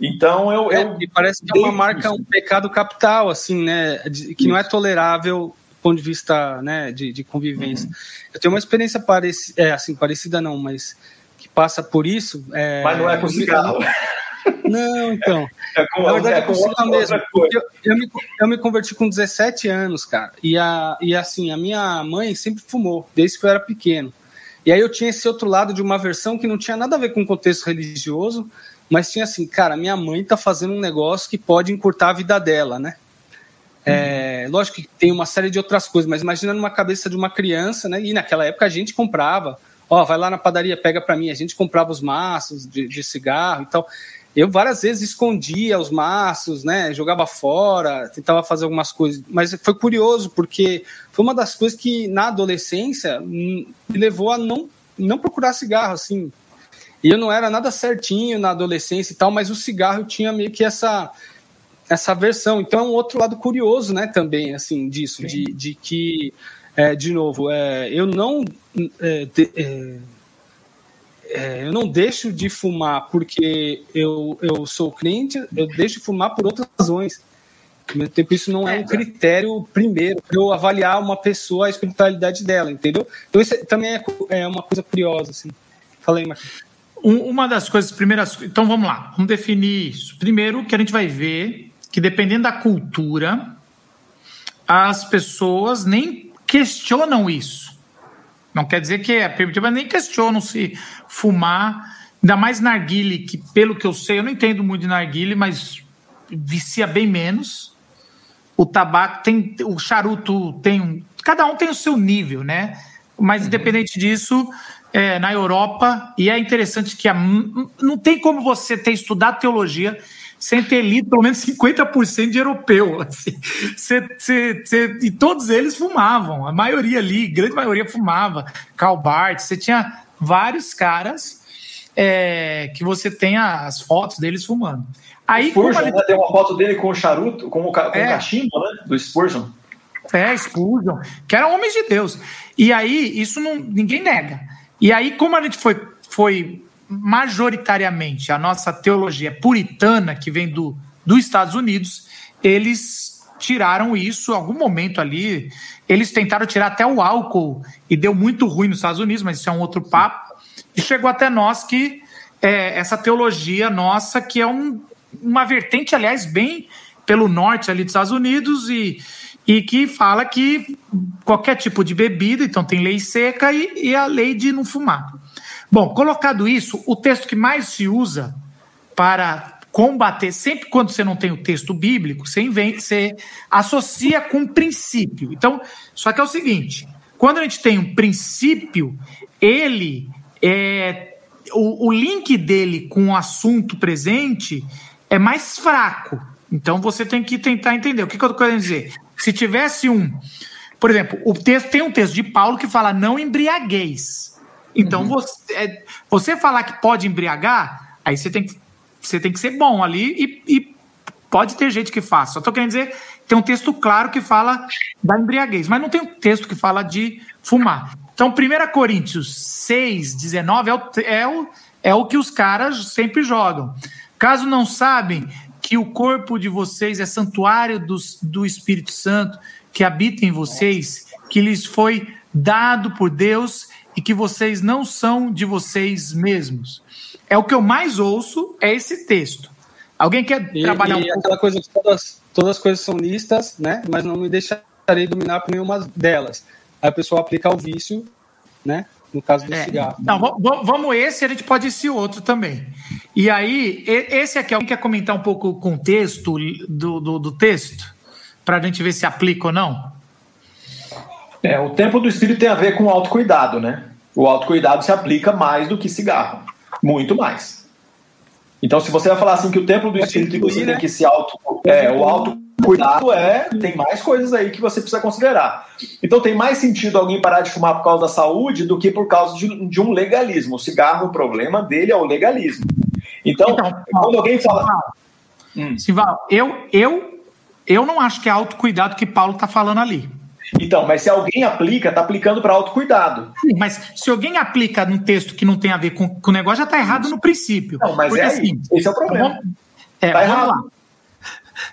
Então eu, É, eu e parece que é uma marca, um pecado capital, assim, né? de- que não é tolerável do ponto de vista né, de, de convivência. Eu tenho uma experiência parecida, é, assim, parecida não, mas que passa por isso. É, mas não é com cigarro. Não, então. É com, Na verdade, é com outra, mesmo. outra. Eu, eu me, eu me converti com 17 anos, cara. E, a, e assim, a minha mãe sempre fumou, desde que eu era pequeno. E aí eu tinha esse outro lado de uma versão que não tinha nada a ver com o contexto religioso, mas tinha assim, cara, minha mãe tá fazendo um negócio que pode encurtar a vida dela, né? É, lógico que tem uma série de outras coisas, mas imagina numa cabeça de uma criança, né? E naquela época a gente comprava, ó, vai lá na padaria, pega para mim, a gente comprava os maços de, de cigarro e tal. Eu várias vezes escondia os maços, né? Jogava fora, tentava fazer algumas coisas, mas foi curioso porque foi uma das coisas que na adolescência hum, me levou a não não procurar cigarro assim. E eu não era nada certinho na adolescência e tal, mas o cigarro tinha meio que essa essa versão. Então é um outro lado curioso, né, também, assim, disso, de, de que, é, de novo, é, eu não é, de- é, é, eu não deixo de fumar porque eu, eu sou crente, eu deixo de fumar por outras razões. Ao mesmo tempo, isso não é um critério primeiro para eu avaliar uma pessoa, a espiritualidade dela, entendeu? Então isso é- também é, é uma coisa curiosa, assim. Fala aí, Marcos. Um- uma das coisas, primeiras. Então vamos lá, vamos definir isso. Primeiro, que a gente vai ver que dependendo da cultura, as pessoas nem questionam isso. Não quer dizer que é permitido, mas nem questionam se fumar, ainda mais narguile, que pelo que eu sei, eu não entendo muito de narguile, mas vicia bem menos. O tabaco tem, o charuto tem um, cada um tem o seu nível, né? Mas independente disso, é, na Europa, e é interessante que a- não tem como você ter estudado teologia sem ter lido pelo menos 50% de europeu. assim. Você- você- você- e todos eles fumavam, a maioria ali, grande maioria fumava. Karl Barth, você tinha vários caras é, que você tem as fotos deles fumando. Aí, Spurgeon, gente- né? Tem uma foto dele com o charuto, com o, ca- com É. cachimbo, né? Do Spurgeon. É, expulsam, que eram homens de Deus. E aí, isso não, ninguém nega. E aí, como a gente foi, foi majoritariamente a nossa teologia puritana, que vem do, dos Estados Unidos, eles tiraram isso em algum momento ali. Eles tentaram tirar até o álcool e deu muito ruim nos Estados Unidos, mas isso é um outro papo. E chegou até nós que é, essa teologia nossa, que é um, uma vertente, aliás, bem pelo norte ali dos Estados Unidos e, e que fala que qualquer tipo de bebida, então tem lei seca e, e a lei de não fumar. Bom, colocado isso, o texto que mais se usa para combater, sempre quando você não tem o texto bíblico, você, inventa, você associa com um princípio. Então, só que é o seguinte: quando a gente tem um princípio, ele é, o, o link dele com o assunto presente é mais fraco. Então você tem que tentar entender. O que, que eu estou querendo dizer? Se tivesse um. Por exemplo, o texto, tem um texto de Paulo que fala não embriagueis. Então, uhum. você, é, você falar que pode embriagar, aí você tem que, você tem que ser bom ali e, e pode ter gente que faz. Só estou querendo dizer, tem um texto claro que fala da embriaguez, mas não tem um texto que fala de fumar. Então, 1 Coríntios 6, 19 é o, é o, é o que os caras sempre jogam. Caso não sabem que o corpo de vocês é santuário do, do Espírito Santo que habita em vocês, que lhes foi dado por Deus e que vocês não são de vocês mesmos. É o que eu mais ouço, é esse texto. Alguém quer e, trabalhar e um pouco? aquela coisa que todas, todas as coisas são listas, né? Mas não me deixarei dominar por nenhuma delas. Aí a pessoa aplica o vício, né? No caso do é. cigarro. Não, vamos esse, a gente pode esse outro também. E aí, esse aqui, alguém quer comentar um pouco o contexto do, do, do texto? Para a gente ver se aplica ou não? É, o tempo do espírito tem a ver com autocuidado, né? O autocuidado se aplica mais do que cigarro. Muito mais. Então, se você vai falar assim que o templo do espírito incluir, você né? tem que se auto. É, o autocuidado é. Tem mais coisas aí que você precisa considerar. Então, tem mais sentido alguém parar de fumar por causa da saúde do que por causa de, de um legalismo. O cigarro, o problema dele é o legalismo. Então, então quando alguém fala. Hum. Sival, eu, eu, eu não acho que é autocuidado que Paulo está falando ali. Então, mas se alguém aplica, está aplicando para autocuidado. Sim, mas se alguém aplica num texto que não tem a ver com, com o negócio, já está errado no princípio. Não, mas Porque, é. Assim, esse é o problema. É, Tá vamos errado. lá.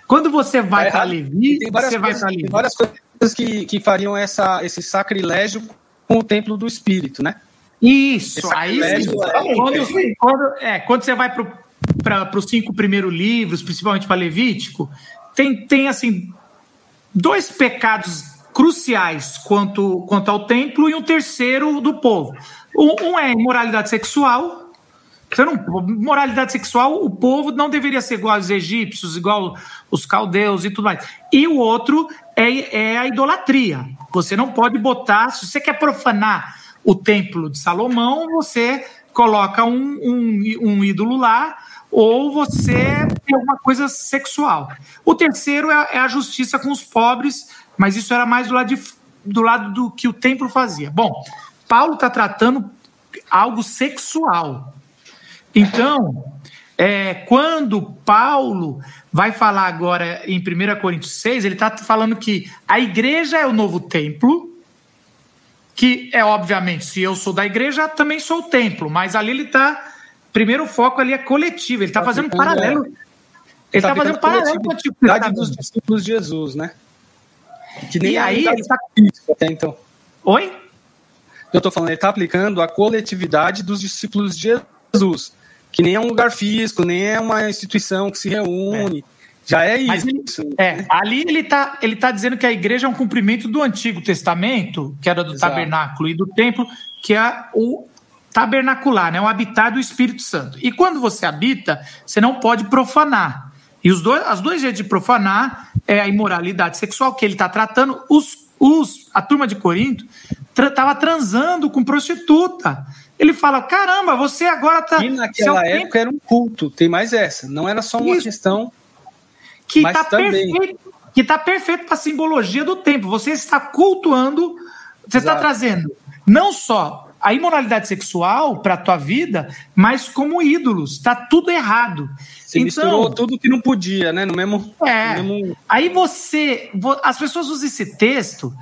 Quando você vai Tá para. Levi, Tem várias você vai coisas, para tem Levi. várias coisas que, que fariam essa, esse sacrilégio com o templo do espírito, né? Isso, aí sim. é- Quando, quando- é, quando você vai para os cinco primeiros livros, principalmente para Levítico, tem, tem assim dois pecados cruciais quanto, quanto ao templo e um terceiro do povo. Um, é imoralidade sexual. Você não, moralidade sexual, o povo não deveria ser igual aos egípcios, igual os caldeus e tudo mais. E o outro é, é a idolatria. Você não pode botar, se você quer profanar o templo de Salomão, você coloca um, um, um ídolo lá, ou você tem alguma coisa sexual. O terceiro é, é a justiça com os pobres, mas isso era mais do lado, de- do lado do que o templo fazia. Bom, Paulo está tratando algo sexual. Então, é, quando Paulo vai falar agora em 1 Coríntios 6, ele está falando que a igreja é o novo templo, que é obviamente, se eu sou da igreja, também sou o templo, mas ali ele está. Primeiro foco ali é coletivo, ele está Tá fazendo um aplicando, paralelo. Ele está fazendo um paralelo com Antigo coletividade dos discípulos de Jesus, né? Que E a aí, ele tá- física até então. Oi? Eu estou falando, ele está aplicando a coletividade dos discípulos de Jesus, que nem é um lugar físico, nem é uma instituição que se reúne. Já é Mas isso. ele- É, ali ele está ele tá dizendo que a igreja é um cumprimento do Antigo Testamento, que era do Exato. tabernáculo e do templo, que é o tabernacular, né, o habitar do Espírito Santo. E quando você habita, você não pode profanar. E os dois, as dois jeitos de profanar é a imoralidade sexual que ele está tratando. Os, os, a turma de Corinto estava transando com prostituta. Ele fala: caramba, você agora está. E naquela época era um culto, tem mais essa. Não era só uma Isso. questão. que está perfeito, que tá perfeito para a simbologia do tempo. Você está cultuando, você está trazendo não só a imoralidade sexual para a tua vida, mas como ídolos. Está tudo errado. Se Então- misturou tudo que não podia, né? No mesmo. É. no mesmo- Aí você, vo- as pessoas usam esse texto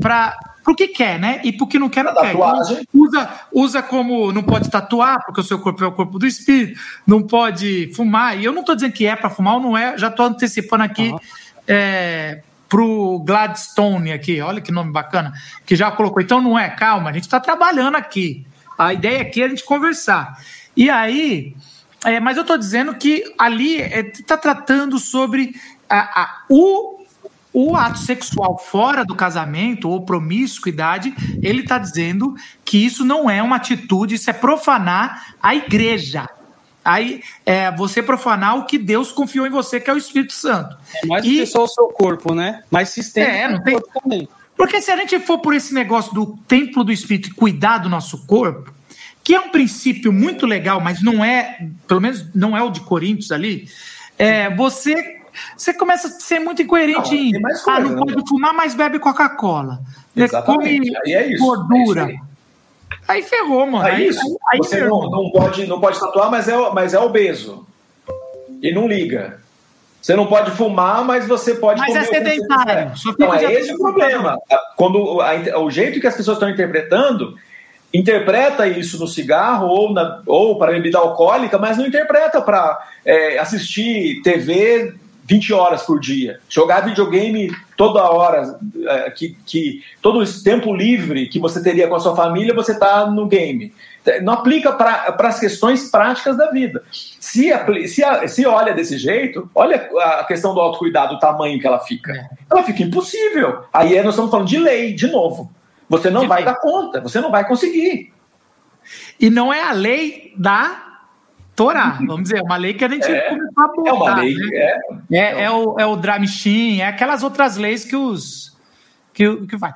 para o que quer, né? E porque não quer, não quer. tatuagem. Usa, usa como não pode tatuar, porque o seu corpo é o corpo do espírito, não pode fumar. E eu não estou dizendo que é para fumar ou não é, já estou antecipando aqui Aham. é, pro Gladstone aqui, olha que nome bacana, que já colocou. Então não é, calma, a gente está trabalhando aqui. A ideia aqui é a gente conversar. E aí, é, mas eu estou dizendo que ali está tratando sobre a- a- o, o ato sexual fora do casamento ou promiscuidade. Ele está dizendo que isso não é uma atitude, isso é profanar a igreja. Aí é você profanar o que Deus confiou em você, que é o Espírito Santo. É mais E- que só o seu corpo, né? Mas estende É, não tem- também. Porque se a gente for por esse negócio do templo do Espírito e cuidar do nosso corpo, que é um princípio muito legal, mas não é, pelo menos não é o de Coríntios ali, é, você, você começa a ser muito incoerente Não, em tem mais ah, coisa, não né? pode fumar, mas bebe Coca-Cola. É. Come é isso. gordura. É aí. Aí ferrou, mano. É isso. aí Você ferrou. não, não pode, não pode tatuar, mas é, mas é obeso. E não liga. Você não pode fumar, mas você pode Mas é sedentário. Então, é esse o problema. Quando a- o jeito que as pessoas estão interpretando, interpreta isso no cigarro ou, na, ou para bebida alcoólica, mas não interpreta para é, assistir TV 20 horas por dia, jogar videogame toda hora, é, que, que todo esse tempo livre que você teria com a sua família, você está no game. Não aplica para as questões práticas da vida. Se, se, se olha desse jeito, olha a questão do autocuidado, o tamanho que ela fica. É. Ela fica impossível. Aí nós estamos falando de lei, de novo. Você não De vai lei. dar conta, você não vai conseguir. E não é a lei da Torá, vamos dizer, é uma lei que a gente É. começou a botar, É uma lei. né? É, É, é o, é o Dramshin, é aquelas outras leis que os que, o- que faz.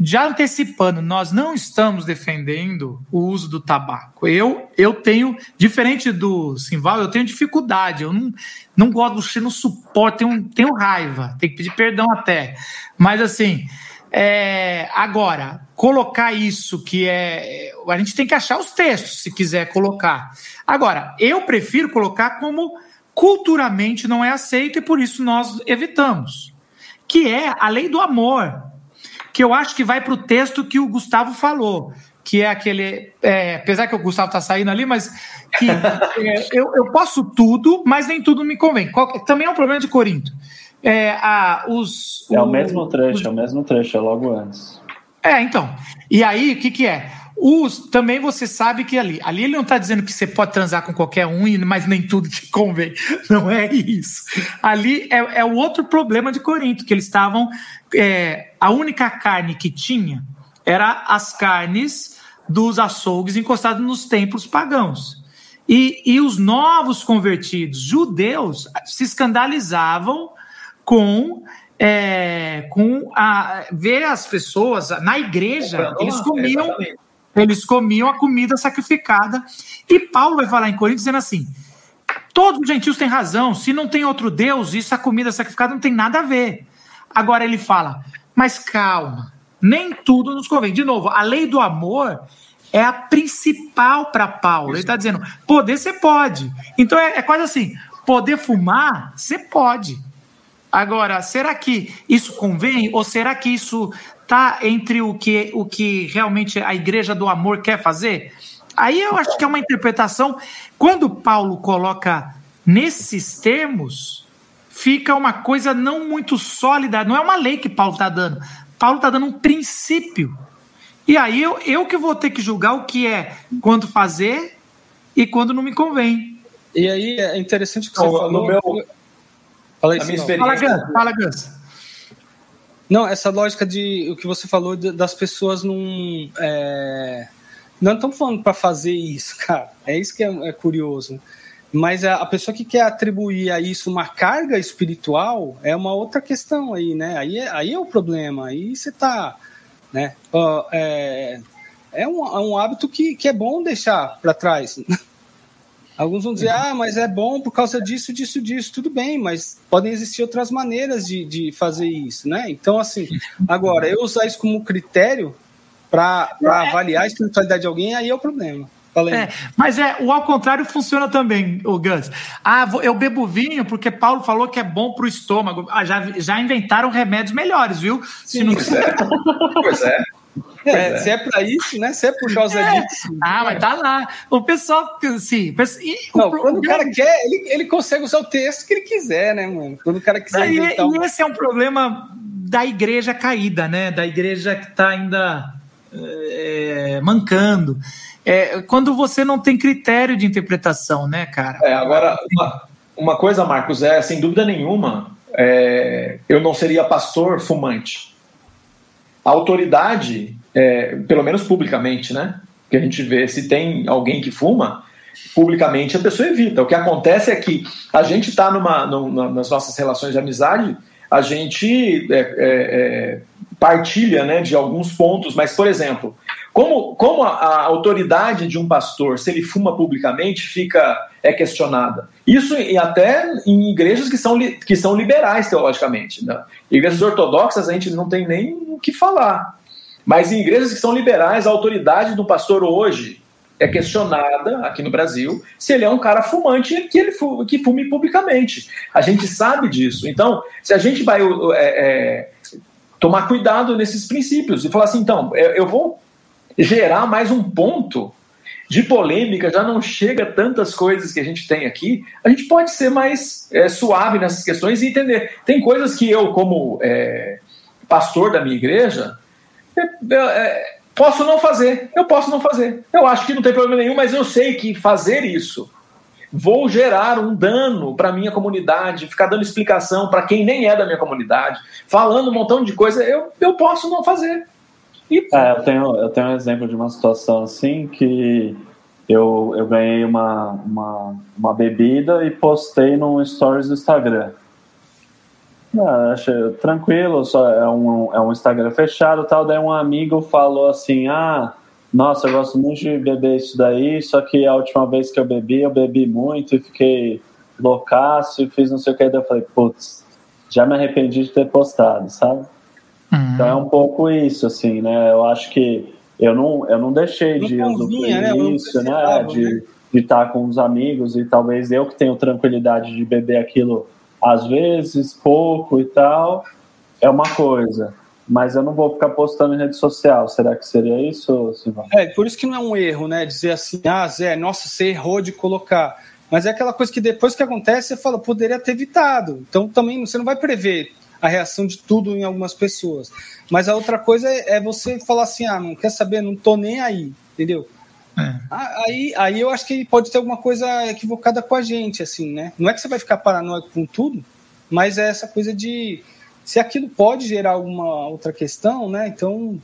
Já antecipando, nós não estamos defendendo o uso do tabaco. Eu, eu tenho, diferente do Simval, eu tenho dificuldade. Eu não, não gosto do cheiro, não suporto, tenho, tenho raiva, tenho que pedir perdão até. Mas assim, é, agora, colocar isso que é. A gente tem que achar os textos, se quiser colocar. Agora, eu prefiro colocar como culturalmente não é aceito e por isso nós evitamos. Que é a lei do amor. Que eu acho que vai para o texto que o Gustavo falou, que é aquele. É, apesar que o Gustavo está saindo ali, mas que é, eu, eu posso tudo, mas nem tudo me convém. Qual, também é um problema de Corinto. É, a, os, é o, o mesmo trecho, os, é o mesmo trecho, é logo antes. É, então. E aí, o que, que é? Os, também você sabe que ali, ali ele não está dizendo que você pode transar com qualquer um, mas nem tudo te convém. Não é isso. Ali é, é o outro problema de Corinto, que eles estavam. É, a única carne que tinha era as carnes dos açougues encostados nos templos pagãos. E, e os novos convertidos judeus se escandalizavam com é, com a, ver as pessoas na igreja, eles comiam, eles comiam a comida sacrificada. E Paulo vai falar em Coríntios dizendo assim: todos os gentios têm razão, se não tem outro Deus, isso a comida sacrificada não tem nada a ver. Agora ele fala, mas calma, nem tudo nos convém. De novo, a lei do amor é a principal para Paulo. Ele está dizendo: poder você pode. Então é, é quase assim: poder fumar, você pode. Agora, será que isso convém ou será que isso está entre o que, o que realmente a igreja do amor quer fazer? Aí eu acho que é uma interpretação. Quando Paulo coloca nesses termos, fica uma coisa não muito sólida, não é uma lei que Paulo está dando. Paulo está dando um princípio. E aí eu, eu que vou ter que julgar o que é quando fazer e quando não me convém. E aí é interessante que você falou. No meu, Fala isso. Minha experiência... Fala, Gus. Fala, Gus. Não, essa lógica de o que você falou das pessoas não. É, não estão falando para fazer isso, cara. É isso que é, é curioso. Mas a, a, pessoa que quer atribuir a isso uma carga espiritual é uma outra questão aí, né? Aí é, aí é o problema. Aí você tá. Né? Uh, é, é, um, é um hábito que, que é bom deixar para trás. Alguns vão dizer, ah, mas é bom por causa disso, disso, disso. Tudo bem, mas podem existir outras maneiras de, de fazer isso, né? Então, assim, agora, eu usar isso como critério para é. avaliar a espiritualidade de alguém, aí é o problema. É, mas é, o ao contrário funciona também, o Gus. Ah, eu bebo vinho porque Paulo falou que é bom para o estômago. Ah, já, já inventaram remédios melhores, viu? Sim, Se não... pois é. Pois é. É, é. Se é pra isso, né? Se é por causa é. disso. Ah, mas tá lá. O pessoal, assim. Não, o quando o cara quer, ele, ele consegue usar o texto que ele quiser, né, mano? Quando o cara quiser. E, e esse é um problema da igreja caída, né? Da igreja que tá ainda é, mancando. É, quando você não tem critério de interpretação, né, cara? É, agora, uma, uma coisa, Marcos, é sem dúvida nenhuma, é, eu não seria pastor fumante. A autoridade é, pelo menos publicamente, né? Que a gente vê se tem alguém que fuma, publicamente a pessoa evita. O que acontece é que a gente está numa, numa, nas nossas relações de amizade, a gente é, é, é, partilha né, de alguns pontos, mas, por exemplo, como, como a, a, autoridade de um pastor, se ele fuma publicamente, fica é questionada. Isso e até em igrejas que são, que são liberais teologicamente. Né? Igrejas ortodoxas a gente não tem nem o que falar. Mas em igrejas que são liberais, a autoridade do pastor hoje é questionada aqui no Brasil se ele é um cara fumante que ele que fume publicamente. A gente sabe disso. Então, se a gente vai é, é, tomar cuidado nesses princípios e falar assim, então, eu vou gerar mais um ponto de polêmica, já não chega tantas coisas que a gente tem aqui, a gente pode ser mais é, suave nessas questões e entender. Tem coisas que eu, como é, pastor da minha igreja, é, posso não fazer, eu posso não fazer. Eu acho que não tem problema nenhum, mas eu sei que fazer isso vou gerar um dano para minha comunidade, ficar dando explicação para quem nem é da minha comunidade, falando um montão de coisa, eu, eu posso não fazer. E... É, eu, tenho, eu tenho um exemplo de uma situação assim que eu, eu ganhei uma, uma, uma bebida e postei no stories do Instagram. Ah, acho tranquilo, só é um, é um Instagram fechado tal. Daí um amigo falou assim: Ah, nossa, eu gosto muito de beber isso daí, só que a última vez que eu bebi, eu bebi muito e fiquei loucaço e fiz não sei o que. Daí eu falei: Putz, já me arrependi de ter postado, sabe? Uhum. Então é um pouco isso, assim, né? Eu acho que eu não, eu não deixei não de usufruir né? isso, né? De, né? de estar com os amigos e talvez eu que tenho tranquilidade de beber aquilo às vezes pouco e tal, é uma coisa. mas eu não vou ficar postando em rede social. Será que seria isso, Silvão? É, por isso que não é um erro, né? Dizer assim, ah, Zé, nossa, você errou de colocar. Mas é aquela coisa que depois que acontece, você fala, poderia ter evitado. Então também você não vai prever a reação de tudo em algumas pessoas. Mas a outra coisa é, é você falar assim, ah, não quer saber, não tô nem aí, entendeu? É. Ah, aí, aí eu acho que pode ter alguma coisa equivocada com a gente, assim, né? Não é que você vai ficar paranoico com tudo, mas é essa coisa de se aquilo pode gerar alguma outra questão, né? Então.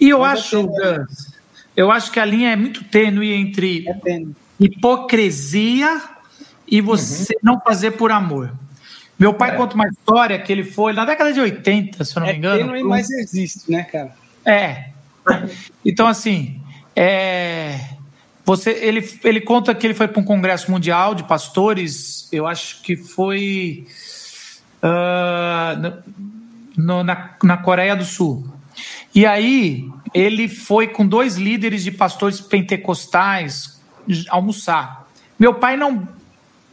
E eu acho, Gans, eu acho que a linha é muito tênue entre é tênue. hipocrisia e você uhum. não fazer por amor. Meu pai é. conta uma história que ele foi na década de 80, se eu não é me engano. Tênue, mas existe, né, cara? É. Então, assim, é, você, ele, ele conta que ele foi para um congresso mundial de pastores, eu acho que foi uh, no, na, na Coreia do Sul. E aí ele foi com dois líderes de pastores pentecostais almoçar. Meu pai não,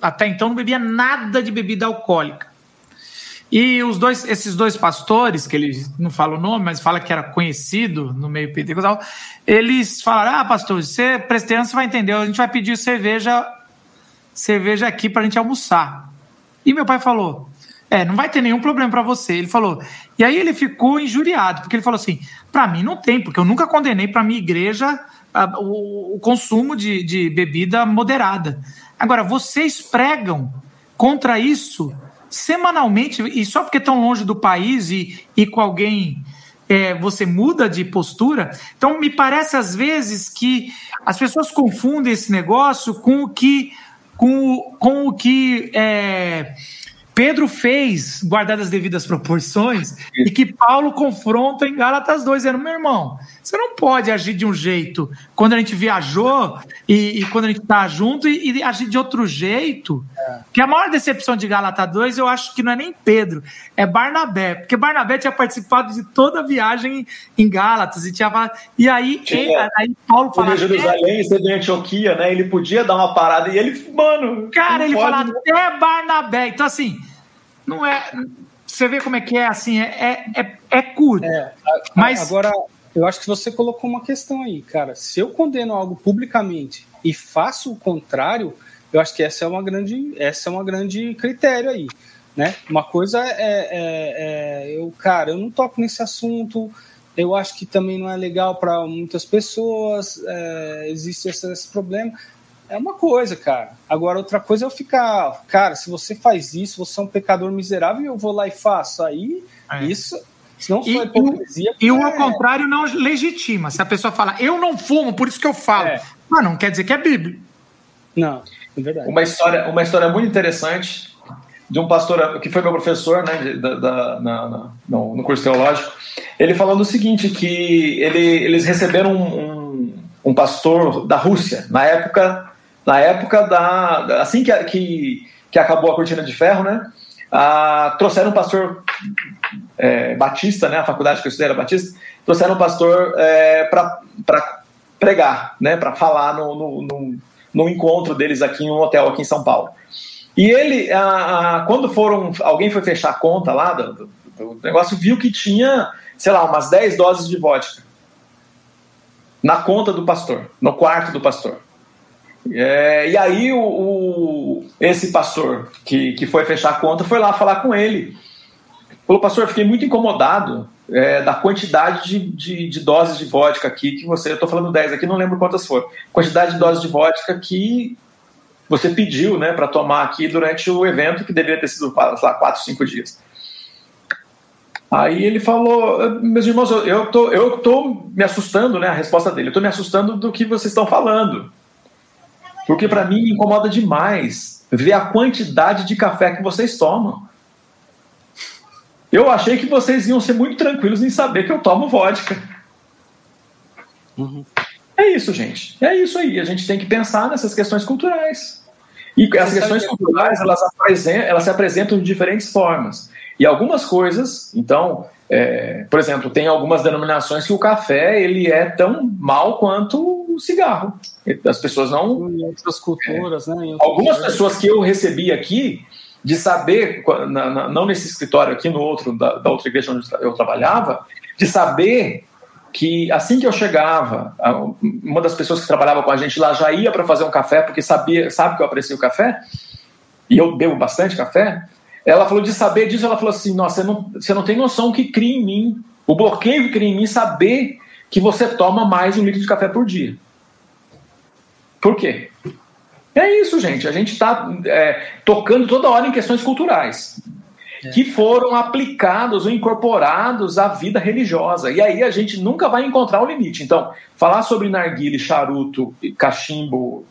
até então, não bebia nada de bebida alcoólica. E os dois, esses dois pastores, que ele não fala o nome, mas fala que era conhecido no meio pentecostal, eles falaram: Ah, pastor, você presbiteriano, você vai entender, a gente vai pedir cerveja, cerveja aqui para a gente almoçar. E meu pai falou: É, não vai ter nenhum problema para você. Ele falou. E aí ele ficou injuriado, porque ele falou assim: Para mim não tem, porque eu nunca condenei para minha igreja a, o, o, consumo de, de bebida moderada. Agora, vocês pregam contra isso semanalmente, e só porque estão longe do país e, e com alguém é, você muda de postura. Então, me parece às vezes que as pessoas confundem esse negócio com o que, com, com o que é, Pedro fez, guardado as devidas proporções, e que Paulo confronta em Gálatas 2, dizendo, meu irmão, você não pode agir de um jeito quando a gente viajou e, e quando a gente está junto e, e, agir de outro jeito. É. Que a maior decepção de Gálatas 2, eu acho que não é nem Pedro, é Barnabé, porque Barnabé tinha participado de toda a viagem em Gálatas e tinha e aí, ele, aí Paulo fala. Jerusalém, você de Antioquia, né? Ele podia dar uma parada e ele, mano. Cara, ele pode... fala até Barnabé. Então, assim, não é. Você vê como é que é assim, é, é, é, é curto. É, mas agora eu acho que você colocou uma questão aí, cara. Se eu condeno algo publicamente e faço o contrário, eu acho que essa é uma grande, essa é uma grande critério aí, né? Uma coisa é, é, é eu, cara, eu não toco nesse assunto. Eu acho que também não é legal para muitas pessoas. É, existe esse, esse problema é uma coisa, cara. Agora, outra coisa é eu ficar, cara, se você faz isso, você é um pecador miserável e eu vou lá e faço. Aí, é. isso. Se não for hipocrisia. E, o ao contrário não legitima. Se a pessoa fala, eu não fumo, por isso que eu falo. É. Mas não quer dizer que é Bíblia. Não, é verdade. Uma história, uma história muito interessante de um pastor que foi meu professor né, da, da na, na, no, no, curso teológico. Ele falando o seguinte: que ele, eles receberam um, um, um pastor da Rússia, na época na época da. Assim que, que, que acabou a cortina de ferro, né? Ah, trouxeram um pastor é, batista, né? A faculdade que eu estudei era batista, trouxeram um pastor é, para pregar, né? Para falar no, no, no, no, encontro deles aqui em um hotel aqui em São Paulo. E ele, ah, quando foram, alguém foi fechar a conta lá do, do, do negócio, viu que tinha, sei lá, umas 10 doses de vodka na conta do pastor, no quarto do pastor. É, e aí o, o, esse pastor que, que foi fechar a conta foi lá falar com ele. Falou, pastor, fiquei muito incomodado é, da quantidade de, de, de, doses de vodka aqui que você. Eu estou falando 10 aqui, não lembro quantas foram. Quantidade de doses de vodka que você pediu né, para tomar aqui durante o evento, que deveria ter sido, sei lá, 4, 5 dias. Aí ele falou, meus irmãos, eu tô, eu tô me assustando, né? A resposta dele, eu tô me assustando do que vocês estão falando. Porque para mim incomoda demais ver a quantidade de café que vocês tomam. Eu achei que vocês iam ser muito tranquilos em saber que eu tomo vodka. Uhum. É isso, gente. É isso aí. A gente tem que pensar nessas questões culturais. E as questões culturais elas, elas se apresentam de diferentes formas. E algumas coisas, então, é, por exemplo, tem algumas denominações que o café ele é tão mal quanto o cigarro. As pessoas não. Em outras culturas, é, né? Algumas pessoas que eu recebi aqui de saber, na, na, não nesse escritório aqui, no outro, da, da outra igreja onde eu trabalhava, de saber que assim que eu chegava, uma das pessoas que trabalhava com a gente lá já ia para fazer um café, porque sabia, sabe que eu aprecio o café, e eu bebo bastante café. Ela falou de saber disso, ela falou assim: Nossa, você não, você não tem noção que cria em mim, o bloqueio que cria em mim saber que você toma mais de um litro de café por dia. Por quê? É isso, gente. A gente está é, tocando toda hora em questões culturais é. que foram aplicados ou incorporados à vida religiosa. E aí a gente nunca vai encontrar o limite. Então, falar sobre narguile, charuto, cachimbo,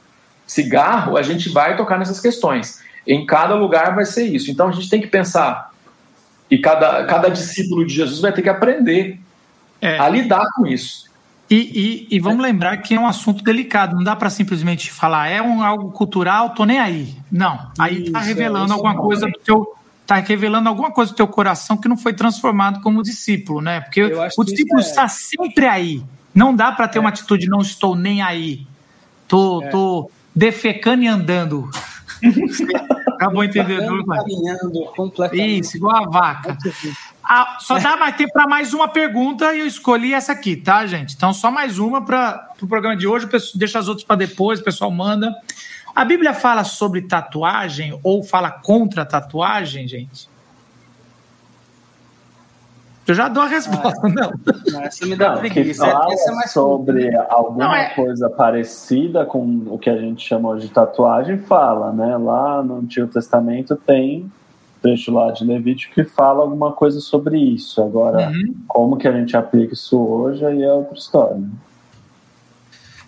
cigarro, a gente vai tocar nessas questões. Em cada lugar vai ser isso. Então a gente tem que pensar, e cada, cada discípulo de Jesus vai ter que aprender é. a lidar com isso. E, e, e, vamos lembrar que é um assunto delicado, não dá para simplesmente falar é um algo cultural, tô nem aí. Não, aí está revelando é, alguma coisa do teu, está revelando alguma coisa do teu coração que não foi transformado como discípulo, né? Porque o discípulo é... está sempre aí. Não dá para ter é. uma atitude não estou nem aí. Tô, é. tô defecando e andando. Acabou entendendo? Caminhando completamente. Isso, igual a vaca. Ah, só dá mais tempo para mais uma pergunta e eu escolhi essa aqui, tá, gente? Então, só mais uma para o pro programa de hoje. Deixa as outras para depois, o pessoal manda. A Bíblia fala sobre tatuagem ou fala contra tatuagem, gente? Eu já dou a resposta, ah, não. Essa me dá não, que fala essa é mais sobre alguma não, é... coisa parecida com o que a gente chama de tatuagem, fala, né? Lá no Antigo Testamento tem trecho lá de Levítico que fala alguma coisa sobre isso. Agora, uhum. como que a gente aplica isso hoje aí é outra história.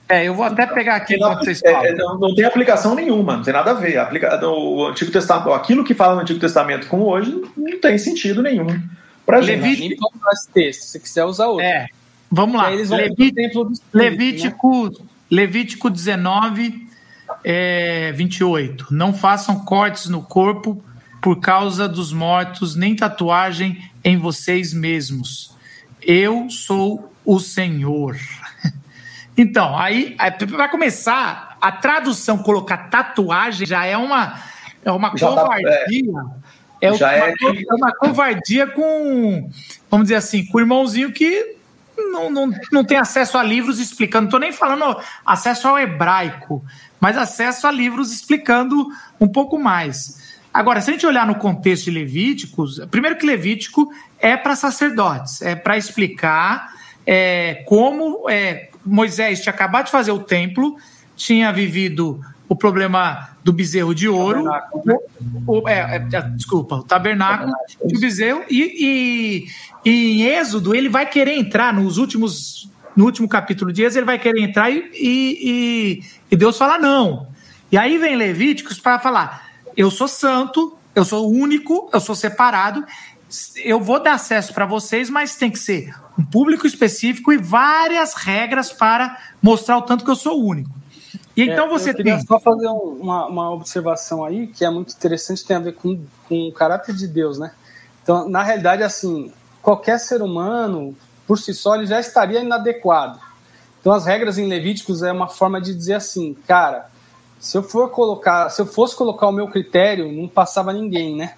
É, eu vou até pegar aqui não, vocês é, é, não, não, tem aplicação nenhuma, não tem nada a ver. Aplica, o Antigo Testamento, aquilo que fala no Antigo Testamento com hoje não tem sentido nenhum. Pra Levítico, esse texto, se quiser usar outro. É, vamos lá. Levítico, Levítico, né? Levítico 19, é, 28. Não façam cortes no corpo por causa dos mortos, nem tatuagem em vocês mesmos. Eu sou o Senhor. Então, aí, para começar, a tradução colocar tatuagem já é uma, é uma já covardia. Tá, é, é, uma, é... é uma covardia com, vamos dizer assim, com o irmãozinho que não, não, não tem acesso a livros explicando. Não estou nem falando acesso ao hebraico, mas acesso a livros explicando um pouco mais. Agora, se a gente olhar no contexto de Levíticos, primeiro que Levítico é para sacerdotes, é para explicar é, como é, Moisés tinha acabado de fazer o templo, tinha vivido o problema do bezerro de ouro, o, é, é, desculpa, o tabernáculo, o bezerro, e, e, e, em Êxodo ele vai querer entrar nos últimos, no último capítulo de Êxodo, ele vai querer entrar e, e, e Deus fala não. E aí vem Levíticos para falar: eu sou santo, eu sou único, eu sou separado, eu vou dar acesso para vocês, mas tem que ser um público específico e várias regras para mostrar o tanto que eu sou único. E então é, você eu tem. só fazer uma, uma observação aí que é muito interessante, tem a ver com, com o caráter de Deus, né? Então, na realidade, assim, qualquer ser humano, por si só, ele já estaria inadequado. Então, as regras em Levíticos é uma forma de dizer assim, cara, se eu for colocar, se eu fosse colocar o meu critério, não passava ninguém, né?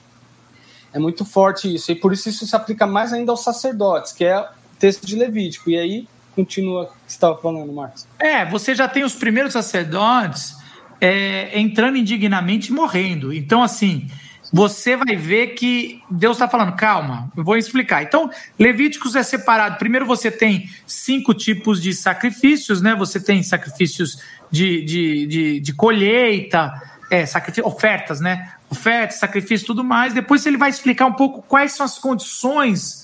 É muito forte isso. E por isso isso se aplica mais ainda aos sacerdotes, que é o texto de Levítico. E aí continua o que você estava falando, Marcos. É, você já tem os primeiros sacerdotes é, entrando indignamente e morrendo. Então, assim, você vai ver que Deus está falando, calma, eu vou explicar. Então, Levíticos é separado. Primeiro você tem cinco tipos de sacrifícios, né? Você tem sacrifícios de, de, de, de colheita, é, ofertas, né? Ofertas, sacrifício tudo mais. Depois ele vai explicar um pouco quais são as condições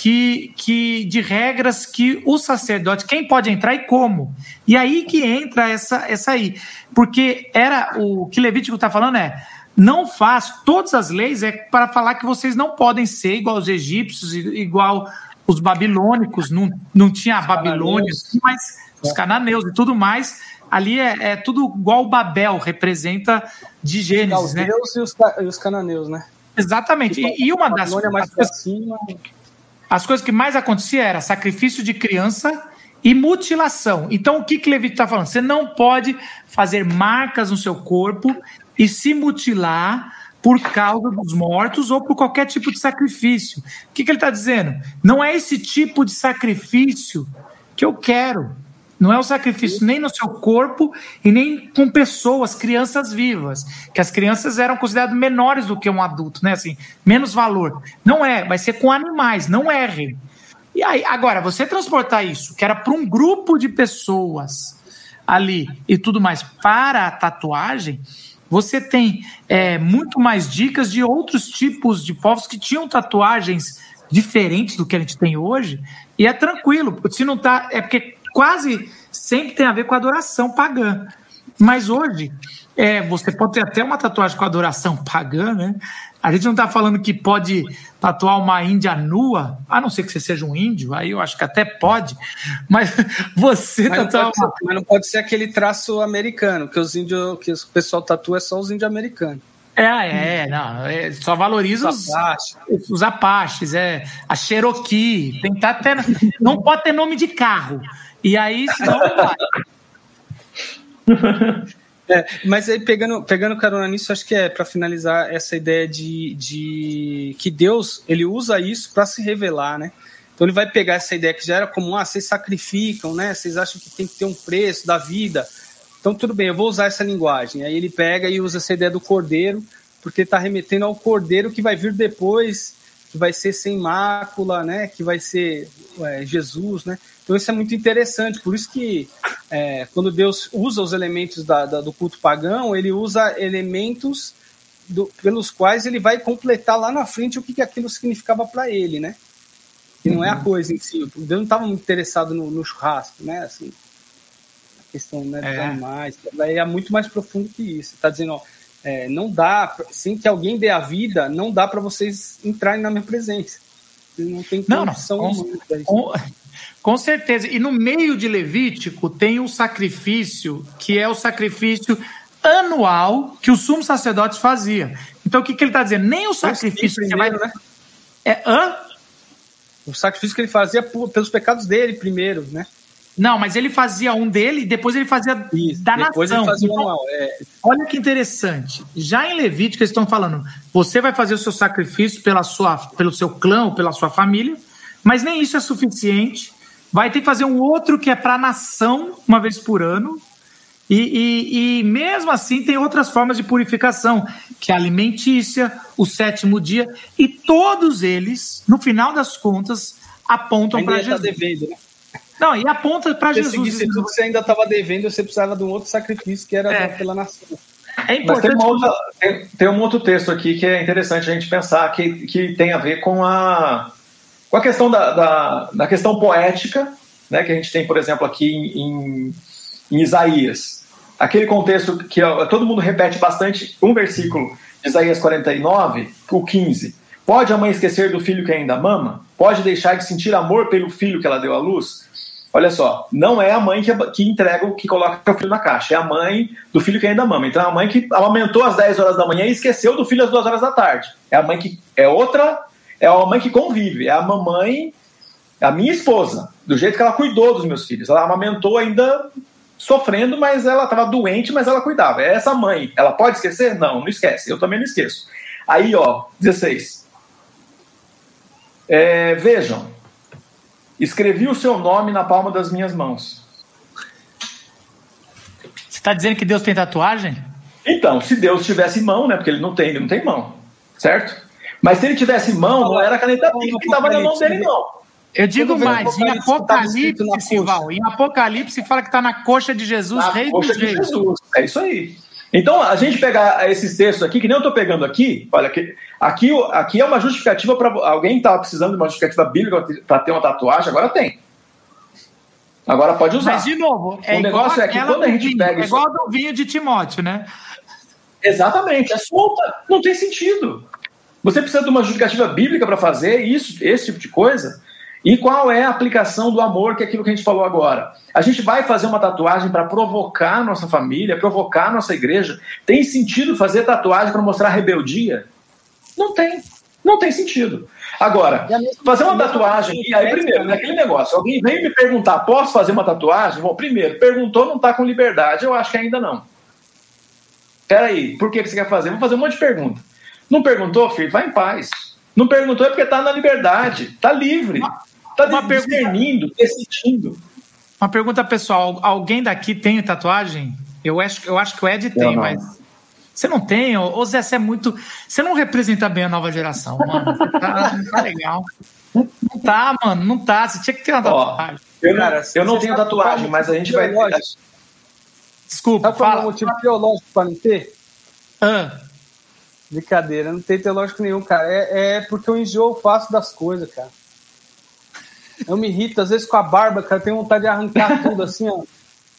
que, que de regras que o sacerdote, quem pode entrar e como. E aí que entra essa, essa aí. Porque era o que Levítico está falando é não faz, todas as leis é para falar que vocês não podem ser igual os egípcios, igual os babilônicos, não, não tinha a Babilônia, mas os cananeus e tudo mais ali é, é, tudo igual Babel representa de Gênesis, os né? Deus e os, e os cananeus, né? Exatamente. E, e uma das coisas, cima... as coisas que mais acontecia era sacrifício de criança e mutilação. Então, o que que Levito está falando? Você não pode fazer marcas no seu corpo e se mutilar por causa dos mortos ou por qualquer tipo de sacrifício. O que, que ele está dizendo? Não é esse tipo de sacrifício que eu quero. Não é o sacrifício nem no seu corpo e nem com pessoas, crianças vivas. Que as crianças eram consideradas menores do que um adulto, né? Assim, menos valor. Não é, vai ser com animais, não errem. E aí, agora, você transportar isso, que era para um grupo de pessoas ali e tudo mais, para a tatuagem, você tem é, muito mais dicas de outros tipos de povos que tinham tatuagens diferentes do que a gente tem hoje, e é tranquilo, se não tá. É porque quase sempre tem a ver com adoração pagã. Mas hoje, é, você pode ter até uma tatuagem com adoração pagã, né? A gente não está falando que pode tatuar uma índia nua, a não ser que você seja um índio, aí eu acho que até pode, mas você mas tatuar não ser, Mas não pode ser aquele traço americano, que os índios, que o pessoal tatua é só os índios americanos. É, é, não, é, só valoriza os, os, Apaches. os Apaches, é, a Cherokee, tentar ter, não pode ter nome de carro, e aí, senão não vai. É, mas aí, pegando, pegando carona nisso, acho que é para finalizar essa ideia de, de que Deus ele usa isso para se revelar, né? Então ele vai pegar essa ideia que já era comum, ah, vocês sacrificam, né? Vocês acham que tem que ter um preço da vida. Então tudo bem, eu vou usar essa linguagem. Aí ele pega e usa essa ideia do cordeiro, porque está remetendo ao cordeiro que vai vir depois, que vai ser sem mácula, né? Que vai ser é, Jesus, né? Então isso é muito interessante, por isso que é, quando Deus usa os elementos da, da, do culto pagão, ele usa elementos do, pelos quais ele vai completar lá na frente o que, que aquilo significava para ele, né? Que não é a uhum. coisa em si. Deus não estava muito interessado no, no, churrasco, né? Assim, questão né, dos é. animais. É muito mais profundo que isso. Está dizendo, ó, é, não dá, sem que alguém dê a vida, não dá para vocês entrarem na minha presença. Não tem condição não, não. Com, com certeza. E no meio de Levítico tem um sacrifício que é o sacrifício anual que os sumos sacerdotes faziam. Então o que, que ele está dizendo? Nem o sacrifício primeiro, vai... né? É, hã? O sacrifício que ele fazia pelos pecados dele primeiro, né? Não, mas ele fazia um dele e depois ele fazia Isso, da depois nação. Ele fazia então, é... Olha que interessante. Já em Levítico eles estão falando: você vai fazer o seu sacrifício pela sua, pelo seu clã ou pela sua família, mas nem isso é suficiente. Vai ter que fazer um outro que é para a nação, uma vez por ano. E, e, e, mesmo assim tem outras formas de purificação, que é a alimentícia, o sétimo dia, e todos eles, no final das contas, apontam para tá Jesus. Devendo, né? Não, e aponta para Jesus. Se você ainda estava devendo, você precisava de um outro sacrifício que era é. pela nação. É importante. Tem, outra, tem, tem, um outro texto aqui que é interessante a gente pensar, que, que tem a ver com a, com a questão da, da, da questão poética, né, que a gente tem, por exemplo, aqui em, em Isaías. Aquele contexto que todo mundo repete bastante, um versículo de Isaías 49, o 15. Pode a mãe esquecer do filho que ainda mama? Pode deixar de sentir amor pelo filho que ela deu à luz? Olha só, não é a mãe que, que entrega que coloca o filho na caixa, é a mãe do filho que ainda mama. Então é a mãe que amamentou às 10 horas da manhã e esqueceu do filho às 2 horas da tarde. É a mãe que é outra é a mãe que convive, é a mamãe, é a minha esposa, do jeito que ela cuidou dos meus filhos. Ela amamentou ainda sofrendo, mas ela estava doente, mas ela cuidava. É essa mãe. Ela pode esquecer? Não, não esquece. Eu também não esqueço. Aí, ó, 16. É, vejam, escrevi o seu nome na palma das minhas mãos. Você está dizendo que Deus tem tatuagem? Então, se Deus tivesse mão, né? Porque ele não tem, ele não tem mão, certo? Mas se ele tivesse mão, não era a caneta que estava na mão dele, não. Eu digo mais, em Apocalipse, Sival, em Apocalipse fala que está na coxa de Jesus, na rei coxa dos de reis. Jesus. É isso aí. Então, a gente pegar esses textos aqui, que nem eu estou pegando aqui, olha, aqui, aqui, aqui é uma justificativa para alguém estava precisando de uma justificativa bíblica para ter uma tatuagem, agora tem. Agora pode usar. Mas, de novo, é o negócio é que quando a gente vinho, pega. É igual isso... do vinho de Timóteo, né? Exatamente, é solta, não tem sentido. Você precisa de uma justificativa bíblica para fazer isso, esse tipo de coisa? E qual é a aplicação do amor, que é aquilo que a gente falou agora? A gente vai fazer uma tatuagem para provocar nossa família, provocar nossa igreja? Tem sentido fazer tatuagem para mostrar rebeldia? Não tem. Não tem sentido. Agora, fazer uma tatuagem, e aí primeiro, naquele negócio, alguém vem me perguntar, posso fazer uma tatuagem? Bom, primeiro, perguntou, não está com liberdade, eu acho que ainda não. Peraí, por que você quer fazer? Vou fazer um monte de pergunta. Não perguntou, filho? Vai em paz. Não perguntou é porque tá na liberdade, tá livre, tá uma discernindo, decidindo. Uma pergunta pessoal: alguém daqui tem tatuagem? Eu acho, eu acho que o Ed tem, mas. Você não tem? Ô Zé, você é muito. Você não representa bem a nova geração, mano. Tá, não tá legal. Não tá, mano, não tá. Você tinha que ter uma tatuagem. Ó, eu, Cara, eu não tenho tatuagem, mas a gente vai. Desculpa, Sabe qual é o motivo teológico para não ter? Ah. Brincadeira, não tem teológico nenhum, cara. É, é porque eu enjoo fácil das coisas, cara. Eu me irrito, às vezes com a barba, cara, eu tenho vontade de arrancar tudo assim, ó.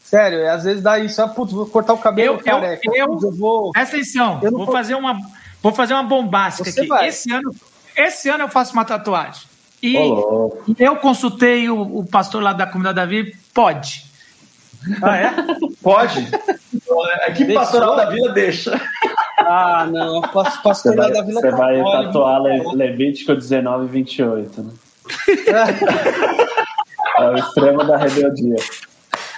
Sério, às vezes dá isso, ah, putz, vou cortar o cabelo, eu, careca. Eu, eu, eu vou. Presta atenção, eu vou, vou fazer uma. Vou fazer uma bombástica Você aqui. Vai. Esse ano, esse ano eu faço uma tatuagem. E Olá. eu consultei o, o, pastor lá da comunidade Davi, pode. Ah, é? Pode. A equipe pastoral da vila deixa. Ah, não. Pastoral da vila Você vai tatuar Le, Levítico 19 e 28, né? É o extremo da rebeldia.